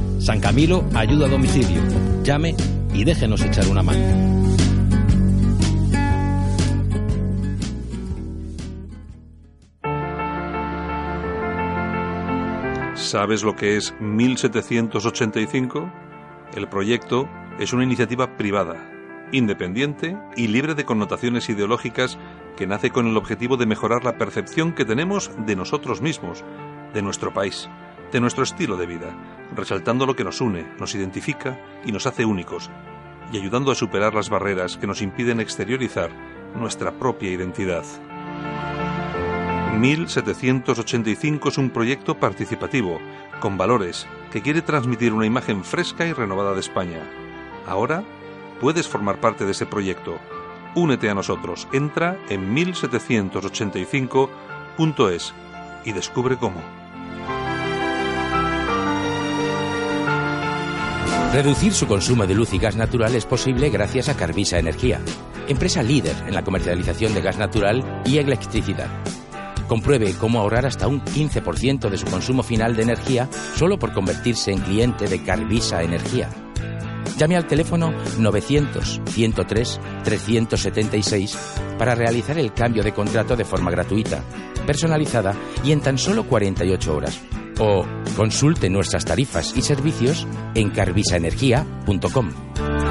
San Camilo ayuda a domicilio. Llame y déjenos echar una mano. ¿Sabes lo que es 1785? El proyecto es una iniciativa privada, independiente y libre de connotaciones ideológicas que nace con el objetivo de mejorar la percepción que tenemos de nosotros mismos, de nuestro país, de nuestro estilo de vida, resaltando lo que nos une, nos identifica y nos hace únicos, y ayudando a superar las barreras que nos impiden exteriorizar nuestra propia identidad. 1785 es un proyecto participativo, con valores, que quiere transmitir una imagen fresca y renovada de España. Ahora puedes formar parte de ese proyecto. Únete a nosotros. Entra en 1785.es y descubre cómo. Reducir su consumo de luz y gas natural es posible gracias a Carvisa Energía, empresa líder en la comercialización de gas natural y electricidad. Compruebe cómo ahorrar hasta un 15% de su consumo final de energía solo por convertirse en cliente de Carvisa Energía. Llame al teléfono 900-103-376 para realizar el cambio de contrato de forma gratuita, personalizada y en tan solo 48 horas. O consulte nuestras tarifas y servicios en carvisaenergía.com.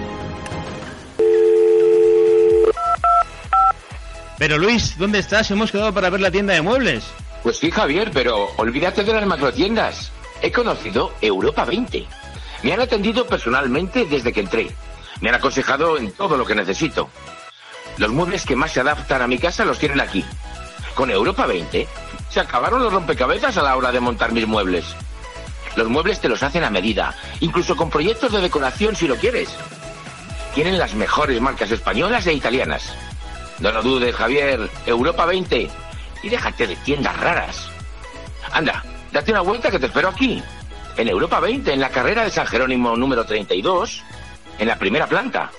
Pero Luis, ¿dónde estás? Hemos quedado para ver la tienda de muebles. Pues sí, Javier, pero olvídate de las macrotiendas. He conocido Europa 20. Me han atendido personalmente desde que entré. Me han aconsejado en todo lo que necesito. Los muebles que más se adaptan a mi casa los tienen aquí. Con Europa 20 se acabaron los rompecabezas a la hora de montar mis muebles. Los muebles te los hacen a medida, incluso con proyectos de decoración si lo quieres. Tienen las mejores marcas españolas e italianas. No lo dudes, Javier. Europa 20. Y déjate de tiendas raras. Anda, date una vuelta que te espero aquí. En Europa 20, en la carrera de San Jerónimo número 32, en la primera planta.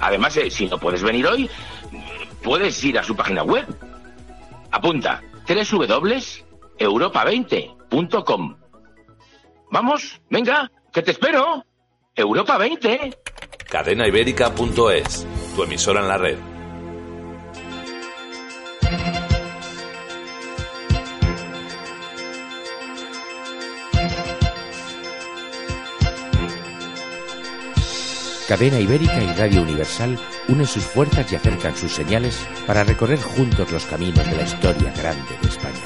Además, eh, si no puedes venir hoy, puedes ir a su página web. Apunta, www.europa20.com. Vamos, venga, que te espero. Europa 20. Cadenaibérica.es, tu emisora en la red. Cadena Ibérica y Radio Universal unen sus fuerzas y acercan sus señales para recorrer juntos los caminos de la historia grande de España.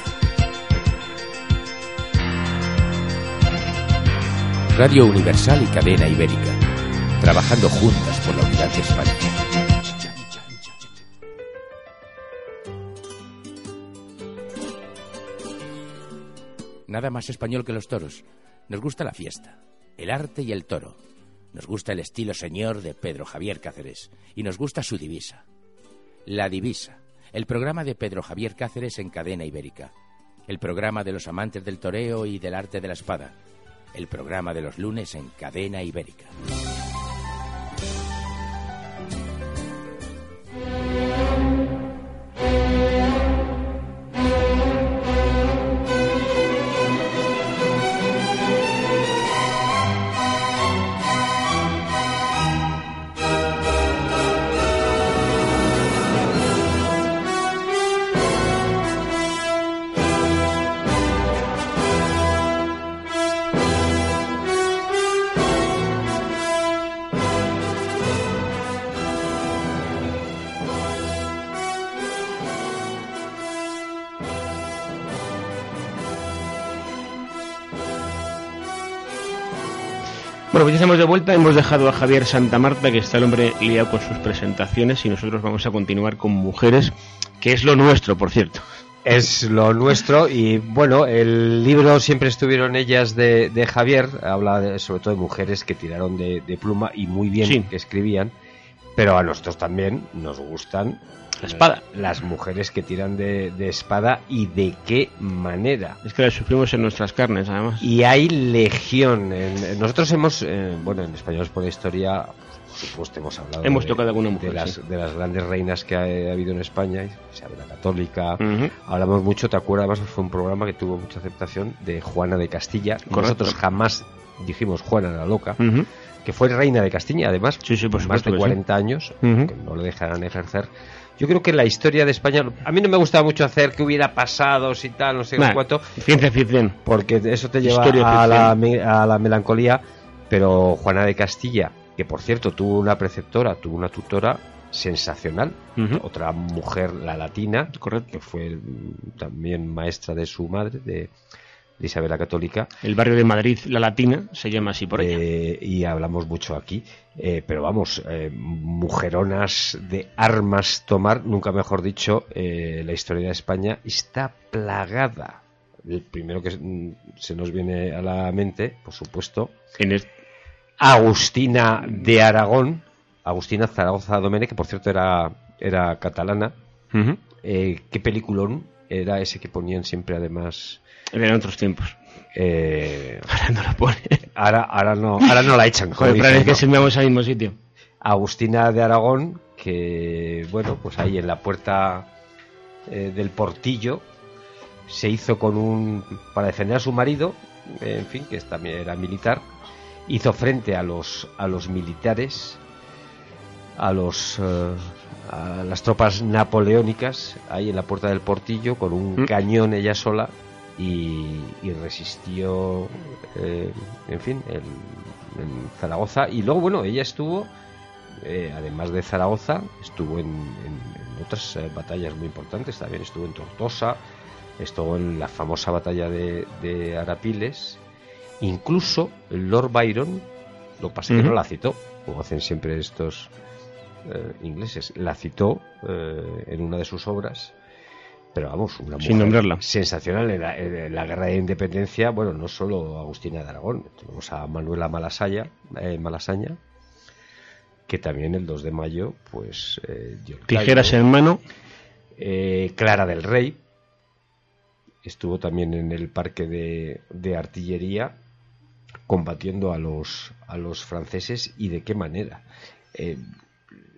Radio Universal y Cadena Ibérica, trabajando juntas por la unidad de España. Nada más español que los toros. Nos gusta la fiesta, el arte y el toro. Nos gusta el estilo señor de Pedro Javier Cáceres y nos gusta su divisa. La divisa, el programa de Pedro Javier Cáceres en cadena ibérica. El programa de los amantes del toreo y del arte de la espada. El programa de los lunes en cadena ibérica. Estamos de vuelta. Hemos dejado a Javier Santa Marta, que está el hombre liado con sus presentaciones, y nosotros vamos a continuar con mujeres, que es lo nuestro, por cierto. Es lo nuestro y bueno, el libro siempre estuvieron ellas de, de Javier, habla de- sobre todo de mujeres que tiraron de, de pluma y muy bien Sí. que escribían, pero a nosotros también nos gustan La espada. las mujeres que tiran de, de espada y de qué manera. Es que la sufrimos en nuestras carnes, además. Y hay legión. Nosotros hemos, eh, bueno, en Españoles por la Historia, por supuesto, hemos hablado Hemos de, tocado alguna mujer, de, las, sí. de las grandes reinas que ha, ha habido en España, Isabel la Católica. Ujú. Hablamos mucho, ¿te acuerdas? Además, fue un programa que tuvo mucha aceptación de Juana de Castilla. Correcto. Nosotros jamás dijimos Juana la loca, Ujú. que fue reina de Castilla, además, Sí, sí, por más de que sí. 40 años, Ujú. que no le dejarán ejercer. Yo creo que la historia de España, a mí no me gustaba mucho hacer que hubiera pasados y tal, no sé Nah, cuánto, Ciencia ficción. porque eso te lleva a la, a la melancolía, pero Juana de Castilla, que por cierto tuvo una preceptora, tuvo una tutora sensacional, otra mujer, la latina, Correcto. que fue también maestra de su madre, de, de Isabel la Católica, El barrio de Madrid, La Latina, se llama así por ella. eh, y hablamos mucho aquí, eh, pero vamos, eh, mujeronas de armas tomar, nunca mejor dicho, eh, la historia de España está plagada. El primero que se nos viene a la mente, por supuesto, En el- Agustina de Aragón, Agustina Zaragoza Domene, que por cierto era, era catalana. ¿Qué peliculón era ese que ponían siempre además? Eran otros tiempos. Eh, *laughs* Ahora no lo pone. ahora, ahora, no, ahora no la echan. Joder, pero es que ¿no? siempre vamos al mismo sitio. Agustina de Aragón, que bueno, pues ahí en la puerta eh, del portillo se hizo con un para defender a su marido, en fin, que también era militar, hizo frente a los a los militares, a los eh, a las tropas napoleónicas ahí en la puerta del portillo con un Mm. cañón ella sola y, y resistió, eh, en fin, el- en Zaragoza. Y luego bueno ella estuvo eh, además de Zaragoza, estuvo en, en- en otras eh, batallas muy importantes, también estuvo en Tortosa, estuvo en la famosa batalla de, de Arapiles, incluso Lord Byron, lo es que no la citó, como hacen siempre estos eh, ingleses, la citó eh, en una de sus obras, pero vamos, una mujer Sin nombrarla. sensacional en la, en la guerra de independencia, bueno, no solo Agustina de Aragón, tenemos a Manuela Malasaya, eh, Malasaña, que también el 2 de mayo, pues dio el Tijeras en mano. Clara del Rey estuvo también en el parque de, de artillería combatiendo a los a los franceses y de qué manera Eh,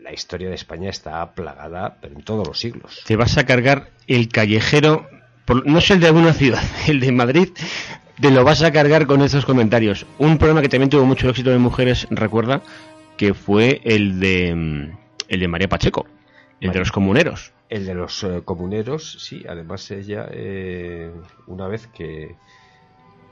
la historia de España está plagada pero en todos los siglos Te vas a cargar el callejero, por- no sé el de alguna ciudad, *laughs* el de Madrid, te lo vas a cargar con estos comentarios. Un programa que también tuvo mucho éxito de mujeres, recuerda, que fue el de mm, el de María Pacheco, el de los comuneros. el de los eh, comuneros sí además ella eh, una vez que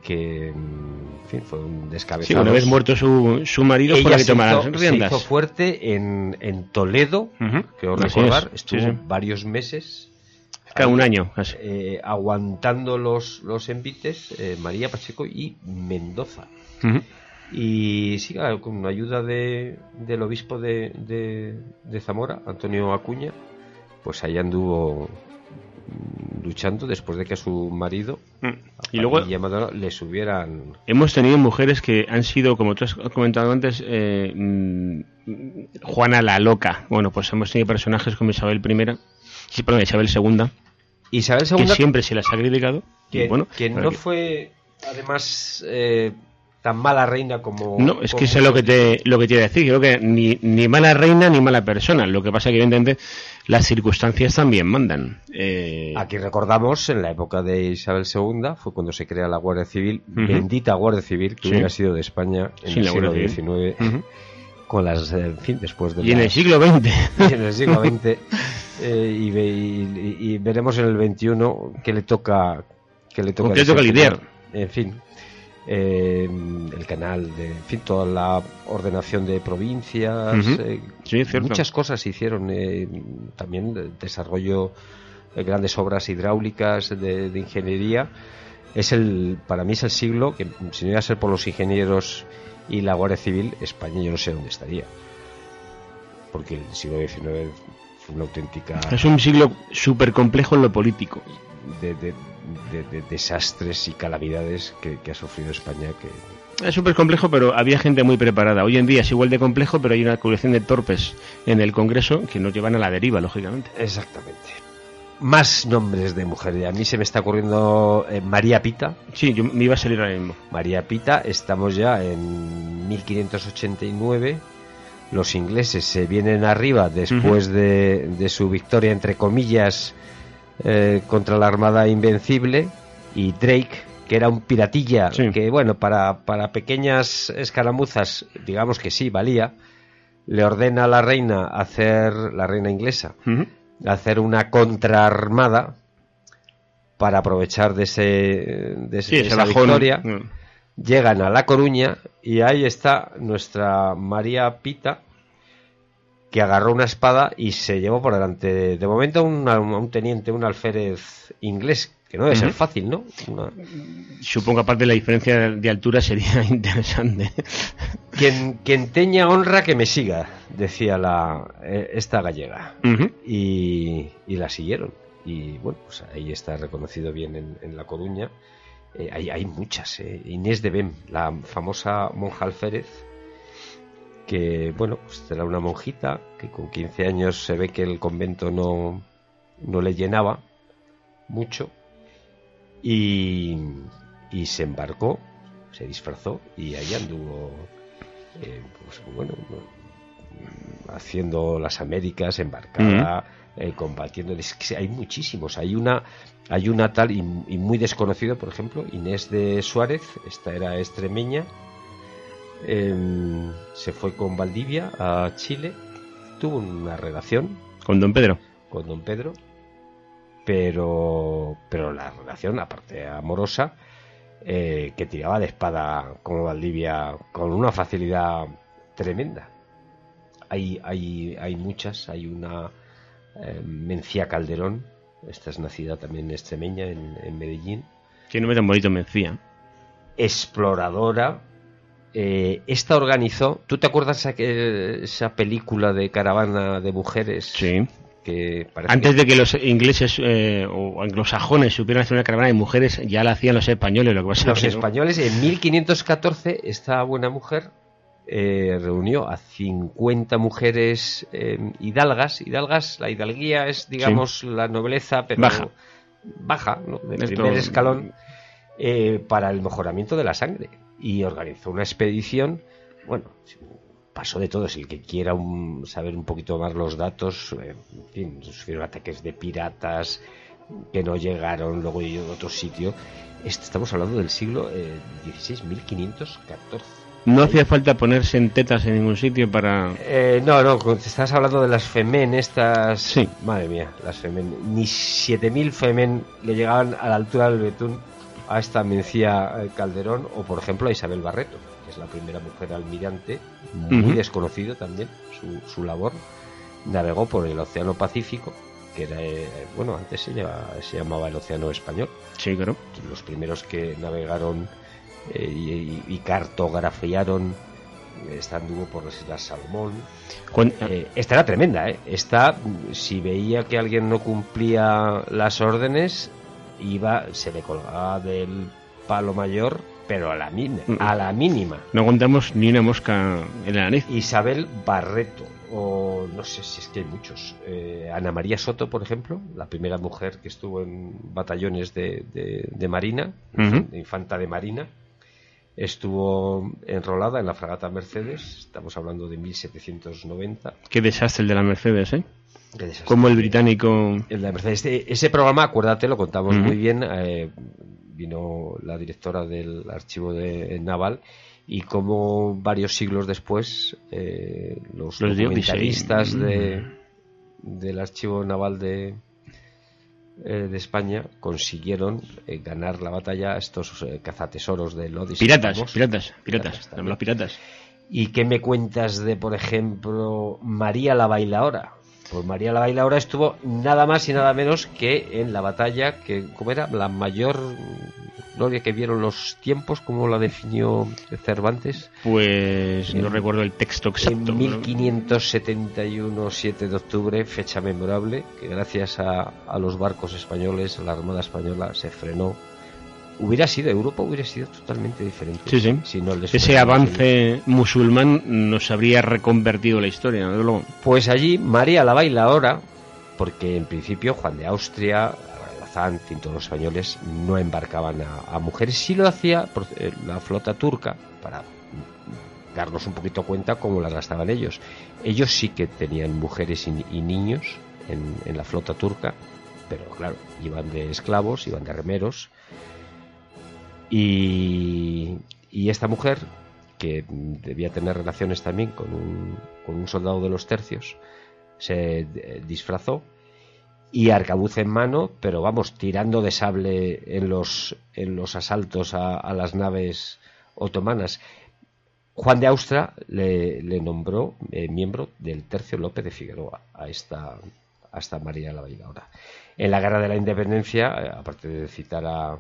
que mm, en fin, fue un Sí, descabezado una vez muerto su, su marido fue la que se las hizo, se riendas. hizo fuerte en, en Toledo, Ujú. creo Así recordar, es, estuvo sí, sí. varios meses Cada un año, eh, aguantando los, los envites, eh, María Pacheco y Mendoza. Ujú. Y sí, claro, con ayuda de, del obispo de, de, de Zamora, Antonio Acuña, pues ahí anduvo luchando después de que a su marido Mm. Y luego les hubieran hemos tenido mujeres que han sido, como tú has comentado antes, eh, mm, Juana la Loca. Bueno, pues hemos tenido personajes como Isabel I, sí, perdón, Isabel II, Isabel que II siempre se las ha criticado. y que, bueno, que no que- fue además eh, tan mala reina como No, es que eso es lo que te, lo que te iba a decir. Creo que ni, ni mala reina ni mala persona. Lo que pasa que, evidentemente, las circunstancias también mandan. Eh, Aquí recordamos, en la época de Isabel II, fue cuando se crea la Guardia Civil, bendita Guardia Civil, que Sí. hubiera sido de España en el siglo XIX, con las, en fin, después de Y en el siglo XX. *laughs* y en el siglo XX, eh, y, ve- y- y veremos en el XXI qué le toca, qué le toca, ¿Con qué le toca lidiar? En fin, eh, el canal, de, en fin, toda la ordenación de provincias, eh, Sí, muchas cosas se hicieron, eh, también de- desarrollo de grandes obras hidráulicas, de, de ingeniería. Es el, para mí es el siglo que, si no iba a ser por los ingenieros y la Guardia Civil, España yo no sé dónde estaría. Porque el siglo XIX fue una auténtica... Es un siglo súper complejo en lo político. De, de- de- de desastres y calamidades que, que ha sufrido España que Es súper complejo, pero había gente muy preparada. Hoy en día es igual de complejo, pero hay una colección de torpes en el Congreso que nos llevan a la deriva, lógicamente. Exactamente. Más nombres de mujeres. A mí se me está ocurriendo eh, María Pita. Sí, yo me iba a salir ahora mismo. María Pita, estamos ya en 1589. Los ingleses se vienen arriba después de, de su victoria, entre comillas, eh, contra la Armada Invencible. Y Drake, que era un piratilla, que bueno, para, para pequeñas escaramuzas, digamos que sí, valía, le ordena a la reina hacer, la reina inglesa, hacer una contraarmada para aprovechar de ese de, ese- Sí, de ese esa victoria Mm. llegan a La Coruña y ahí está nuestra María Pita que agarró una espada y se llevó por delante de momento un, a un teniente, un alférez inglés que no debe ser fácil, ¿no? Una- Supongo aparte la diferencia de altura sería *laughs* interesante. quien, quien teña honra que me siga, decía la eh, esta gallega. Y, y la siguieron. Y bueno, pues ahí está reconocido bien en, en La Coruña. Eh, hay, hay muchas. eh. Inés de Bem, la famosa monja alférez, que bueno, pues era una monjita que con 15 años se ve que el convento no, no le llenaba mucho y, y se embarcó, se disfrazó y ahí anduvo, eh, pues bueno, haciendo las Américas, embarcada, eh, combatiendo. Es que hay muchísimos. Hay una, hay una tal y, y muy desconocido, por ejemplo, Inés de Suárez. Esta era extremeña. Em, se fue con Valdivia a Chile. Tuvo una relación Con Don Pedro. con Don Pedro, pero, pero la relación, aparte amorosa, eh, que tiraba de espada como Valdivia con una facilidad tremenda. Hay, hay, hay muchas, hay una eh, Mencía Calderón, esta es nacida también extremeña en, en Medellín, Que no me tan bonito me decía. exploradora. Eh, esta organizó, ¿tú te acuerdas esa, que- esa película de caravana de mujeres? Sí. Que Antes que- de que los ingleses eh, o anglosajones supieran hacer una caravana de mujeres, ya la hacían los españoles. Lo que pasa Los que no. españoles en 1514 esta buena mujer eh, reunió a 50 mujeres eh, hidalgas. Hidalgas, la hidalguía es, digamos, la nobleza, pero Baja. baja, ¿no? de Esto- primer escalón, eh, para el mejoramiento de la sangre. Y organizó una expedición, bueno, pasó de todo. Si el que quiera un- saber un poquito más los datos, eh, en fin, sufrieron ataques de piratas que no llegaron, luego y otro sitio. Este- estamos hablando del siglo eh, XVI, 1514. No hacía falta ponerse en tetas en ningún sitio para... Eh, no, no, te estás hablando de las Femen, estas. Madre mía, las Femen. Ni 7000 Femen le llegaban a la altura del betún a esta Mencía eh, Calderón o, por ejemplo, a Isabel Barreto, que es la primera mujer almirante, muy Ujú. desconocido también su, su labor. Navegó por el Océano Pacífico, que era, eh, bueno, antes se, llama- se llamaba el Océano Español. Sí, claro. Los primeros que navegaron eh, y, cartografiaron esta anduvo por las Islas Salomón. Eh, esta era tremenda, ¿eh? Esta, si veía que alguien no cumplía las órdenes, iba, se le colgaba del palo mayor, pero a la, mínima a la mínima. No aguantamos ni una mosca en la nariz. Isabel Barreto, o no sé si es que hay muchos. Eh, Ana María Soto, por ejemplo, la primera mujer que estuvo en batallones de, de- de Marina, de infanta de Marina, estuvo enrolada en la fragata Mercedes, estamos hablando de 1790. Qué desastre el de la Mercedes, ¿eh? Como el británico... Este- ese programa, acuérdate, lo contamos muy bien. eh, vino la directora del archivo de Naval y como varios siglos después eh, los, Los documentalistas de, del archivo naval de, eh, de España consiguieron eh, ganar la batalla a estos cazatesoros de Lodis. Piratas, piratas, piratas. también. Los piratas. ¿Y qué me cuentas de, por ejemplo, María la Bailaora? Pues María la Bailaora estuvo nada más y nada menos que en la batalla que, ¿cómo era? La mayor gloria que vieron los tiempos, como la definió Cervantes. Pues no recuerdo el texto exacto. En ¿no? 1571, 7 de octubre, fecha memorable, que gracias a, a los barcos españoles, a la Armada Española, se frenó. Hubiera sido, Europa hubiera sido totalmente diferente. Sí, sí. Si no les Ese avance musulmán nos habría reconvertido la historia, desde luego. Pues allí María la bailadora, porque en principio Juan de Austria, Alazán, todos los españoles no embarcaban a, a mujeres. Sí lo hacía por- eh, la flota turca, para darnos un poquito cuenta cómo las gastaban ellos. Ellos sí que tenían mujeres y, y niños en, en la flota turca, pero claro, iban de esclavos, iban de remeros. Y, esta mujer, que debía tener relaciones también con un, con un soldado de los tercios, se eh, disfrazó y arcabuz en mano, pero vamos, tirando de sable en los, en los asaltos a, las naves otomanas. Juan de Austria le, nombró eh, miembro del tercio López de Figueroa a esta, a esta María la Bailadora. En la Guerra de la Independencia, eh, aparte de citar a,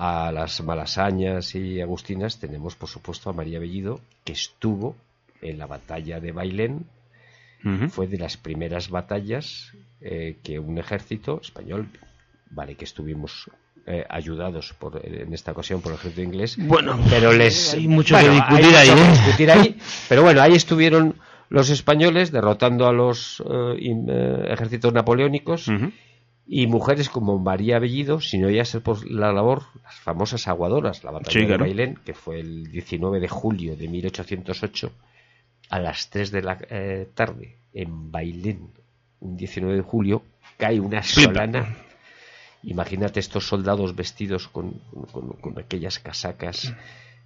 a las Malasañas y Agustinas, tenemos por supuesto a María Bellido, que estuvo en la batalla de Bailén. Fue de las primeras batallas eh, que un ejército español, vale que estuvimos eh, ayudados por, en esta ocasión por el ejército inglés, Bueno, pero les hay mucho Bueno, que discutir hay ahí. mucho que ¿eh? discutir ahí, *laughs* pero bueno, ahí estuvieron los españoles derrotando a los eh, eh, ejércitos napoleónicos y mujeres como María Bellido, si no iba a ser por la labor, las famosas aguadoras, la batalla Sí, de. Bailén, que fue el 19 de julio de 1808, a las 3 de la eh, tarde, en Bailén, un 19 de julio, cae una Flipa. solana. Imagínate estos soldados vestidos con, con- con aquellas casacas.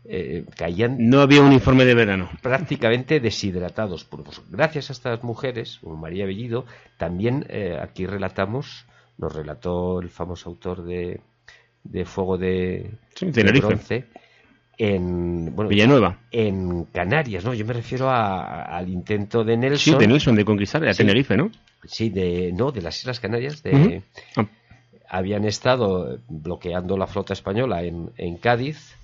eh, caían No había uniforme de verano. prácticamente deshidratados. Pues gracias a estas mujeres, como María Bellido, también eh, aquí relatamos, nos relató el famoso autor de, de Fuego de, Sí, de. Bronce, en bueno, Villanueva. en Canarias, ¿no? Yo me refiero a- al intento de Nelson. Sí, de Nelson de conquistar, a Sí. Tenerife, ¿no? Sí, de no, de las Islas Canarias, de. Ah. habían estado bloqueando la flota española en, en Cádiz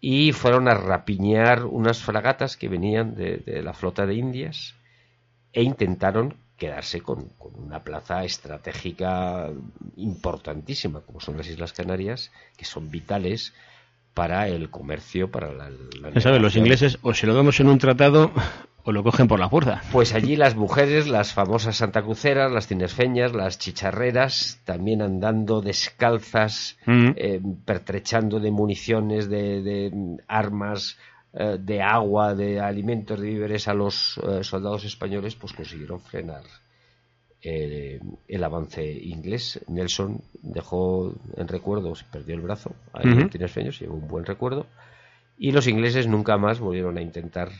y fueron a rapiñar unas fragatas que venían de, de la flota de Indias e intentaron quedarse con, con una plaza estratégica importantísima, como son las Islas Canarias, que son vitales para el comercio, para la, la sabes, los ingleses o se lo damos en un tratado o lo cogen por la fuerza. Pues allí las mujeres, las famosas santacruceras, las tinesfeñas, las chicharreras, también andando descalzas, Mm. eh, pertrechando de municiones, de, de, armas, eh, de agua, de alimentos, de víveres a los eh, soldados españoles, pues consiguieron frenar eh, el avance inglés. Nelson dejó en recuerdo, se perdió el brazo ahí Ujú. en Tinesfeños, llevó un buen recuerdo. Y los ingleses nunca más volvieron a intentar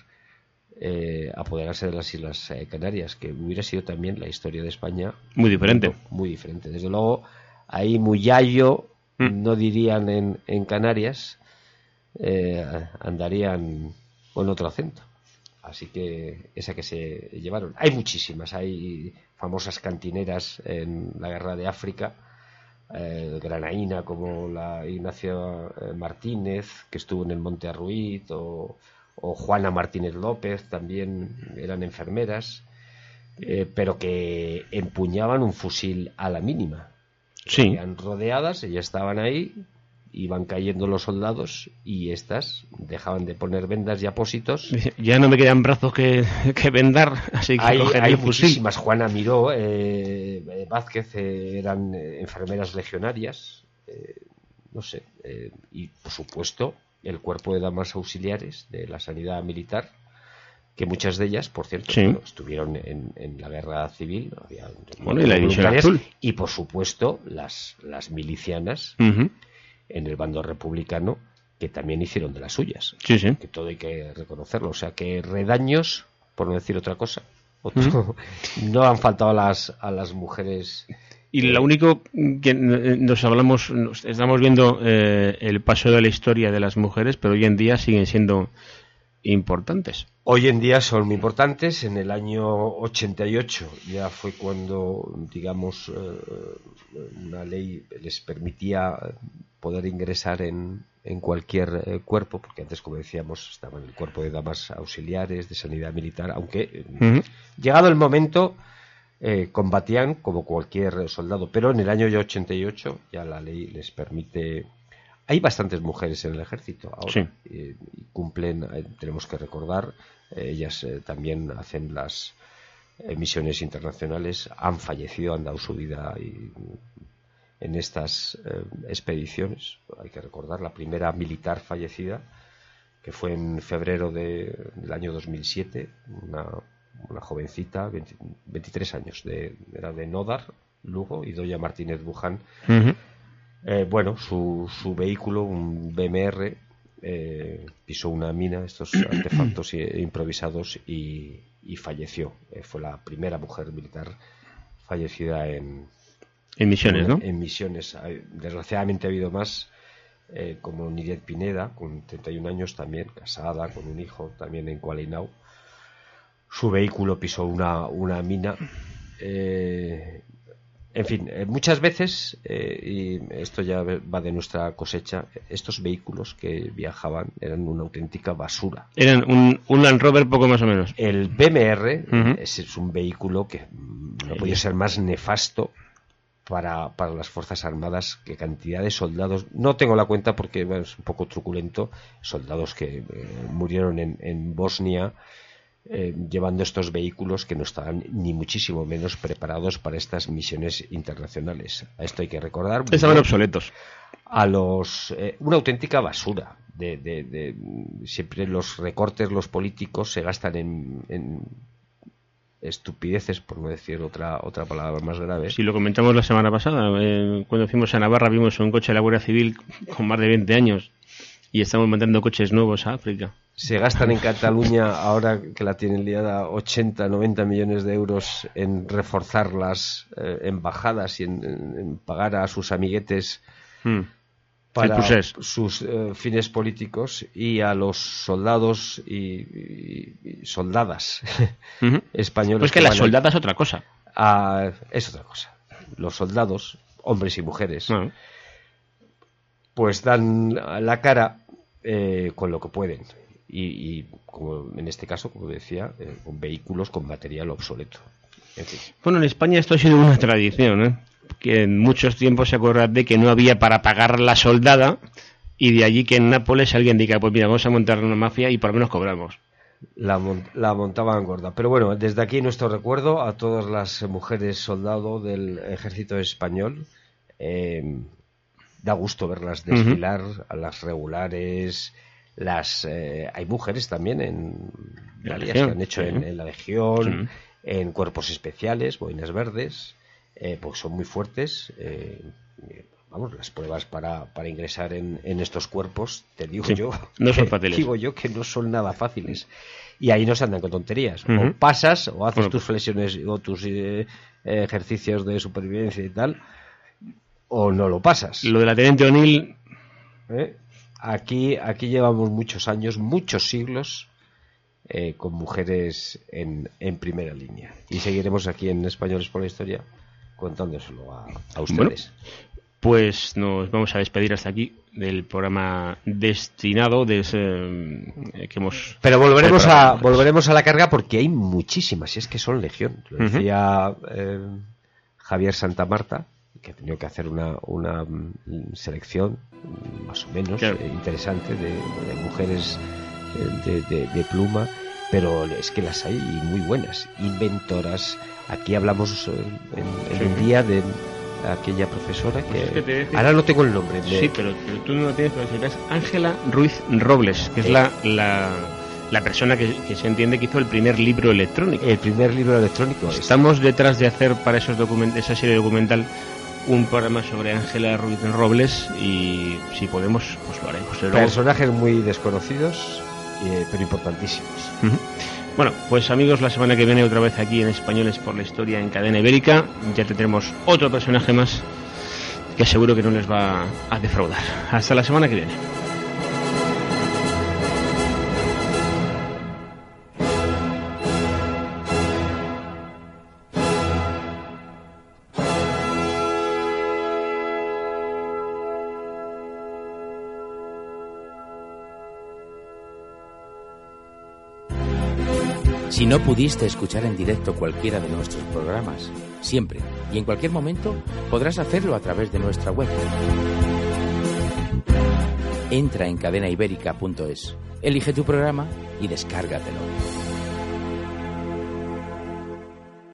eh, apoderarse de las Islas Canarias, que hubiera sido también la historia de España Muy diferente. muy diferente. Desde luego, ahí Muyallo, Mm. no dirían en, en Canarias, eh, andarían con otro acento. Así que esa que se llevaron. Hay muchísimas, hay famosas cantineras en la guerra de África, eh, granaína como la Ignacio eh, Martínez, que estuvo en el Monte Arruiz, o, o Juana Martínez López, también eran enfermeras, eh, pero que empuñaban un fusil a la mínima. Sí. Eran rodeadas, ellas estaban ahí, iban cayendo los soldados y estas dejaban de poner vendas y apósitos. *laughs* Ya no me quedan brazos que, que vendar, así que Hay, hay el fusil. muchísimas. Juana Miró, eh, eh, Vázquez eh, eran enfermeras legionarias, eh, no sé, y por supuesto el cuerpo de damas auxiliares de la sanidad militar, que muchas de ellas, por cierto, Sí. bueno, estuvieron en, en la guerra civil, había Bueno, y la división voluntarias, azul. y por supuesto las, las milicianas. En el bando republicano que también hicieron de las suyas. Sí, sí. Que todo hay que reconocerlo. O sea que redaños, por no decir otra cosa, *laughs* no han faltado a las, a las mujeres. Y lo único que eh, nos hablamos, nos estamos viendo eh, el paso de la historia de las mujeres, pero hoy en día siguen siendo importantes. Hoy en día son muy importantes. En el año 88 ya fue cuando, digamos, eh, una ley les permitía poder ingresar en, en cualquier eh, cuerpo, porque antes, como decíamos, estaba en el cuerpo de damas auxiliares, de sanidad militar, aunque eh, llegado el momento eh, combatían como cualquier soldado, pero en el año 88 ya la ley les permite. Hay bastantes mujeres en el ejército ahora Sí. y, y cumplen, eh, tenemos que recordar, eh, ellas eh, también hacen las misiones internacionales, han fallecido, han dado su vida y, en estas eh, expediciones. Hay que recordar la primera militar fallecida, que fue en febrero de- del año 2007, una, una jovencita, 20 23 años, de, era de Nodar, Lugo, y Doña Martínez Buján. Eh, bueno, su, su vehículo, un BMR, eh, pisó una mina, estos *clears throat* artefactos improvisados, y, y falleció. Eh, fue la primera mujer militar fallecida en, En misiones, ¿no? en misiones. Desgraciadamente ha habido más, eh, como Niret Pineda, con 31 años también, casada, con un hijo, también en Kualinau. Su vehículo pisó una, una mina. Eh, en fin, eh, muchas veces, eh, y esto ya va de nuestra cosecha, estos vehículos que viajaban eran una auténtica basura. Eran un, un Land Rover poco más o menos. El BMR Ujú. es, es un vehículo que mm, no podía ser más nefasto para, para las Fuerzas Armadas que cantidad de soldados. No tengo la cuenta porque bueno, es un poco truculento. Soldados que eh, murieron en, en Bosnia eh, llevando estos vehículos que no estaban ni muchísimo menos preparados para estas misiones internacionales. A esto hay que recordar. Estaban obsoletos. a los eh, una auténtica basura de, de- de- siempre los recortes los políticos se gastan en, en estupideces por no decir otra otra palabra más grave Si lo comentamos la semana pasada, eh, cuando fuimos a Navarra vimos un coche de la Guardia Civil con más de 20 años y estamos mandando coches nuevos a África. Se gastan en Cataluña ahora que la tienen liada 80 90 millones de euros en reforzar las eh, embajadas y en, en- en pagar a sus amiguetes Hmm. para procés. sus eh, fines políticos y a los soldados y, y- y soldadas *laughs* españoles Pues que la van a- soldada es otra cosa. a- es otra cosa. Los soldados, hombres y mujeres, Ah. pues dan la cara eh, con lo que pueden. Y, y, como en este caso, como decía, eh, con vehículos con material obsoleto. En fin. Bueno, en España esto ha sido una tradición, ¿eh? que en muchos tiempos se acuerda de que no había para pagar la soldada y de allí que en Nápoles alguien diga, pues mira, vamos a montar una mafia y por lo menos cobramos. La, mon- la montaban gorda. Pero bueno, desde aquí nuestro recuerdo a todas las mujeres soldado del ejército español. Eh, da gusto verlas desfilar, a las regulares, las eh, hay mujeres también en La que han hecho sí. en, en la legión, Sí. en cuerpos especiales, boinas verdes, eh, pues son muy fuertes. eh, eh, vamos, las pruebas para, para ingresar en, en estos cuerpos, te digo Sí, yo, no son *laughs* fáciles. digo yo que no son nada fáciles. Y ahí no se andan con tonterías. O pasas o haces Bueno, tus flexiones o tus eh, ejercicios de supervivencia y tal, o no lo pasas. Lo de la Teniente O'Neill, ¿eh? Aquí, aquí llevamos muchos años, muchos siglos, eh, con mujeres en, en primera línea. Y seguiremos aquí en Españoles por la Historia contándoselo a, a ustedes. pues nos vamos a despedir hasta aquí del programa destinado de ese, eh, que hemos Pero volveremos a, volveremos a la carga porque hay muchísimas, y es que son legión. Lo decía eh, Javier Santa Marta, que ha tenido que hacer una, una mm, selección mm, más o menos Claro. eh, interesante de, de mujeres eh, de, de- de pluma, pero es que las hay y muy buenas, inventoras. Aquí hablamos eh, en, en Sí. un día de aquella profesora que, Pues es que a decir- ahora no tengo el nombre. de- Sí, pero, pero tú no lo tienes decir. Es Ángela Ruiz Robles, que es la, la, la persona que, que se entiende que hizo el primer libro electrónico. el primer libro electrónico. es- Estamos detrás de hacer para esos document esa serie documental un programa sobre Ángela Ruiz Robles y si podemos, pues lo haremos. Personajes muy desconocidos, eh, pero importantísimos. Bueno, pues amigos, la semana que viene otra vez aquí en Españoles por la Historia en Cadena Ibérica. Ya tendremos otro personaje más que seguro que no les va a defraudar. Hasta la semana que viene. No pudiste escuchar en directo cualquiera de nuestros programas, siempre y en cualquier momento podrás hacerlo a través de nuestra web. Entra en cadenaibérica.es, elige tu programa y descárgatelo.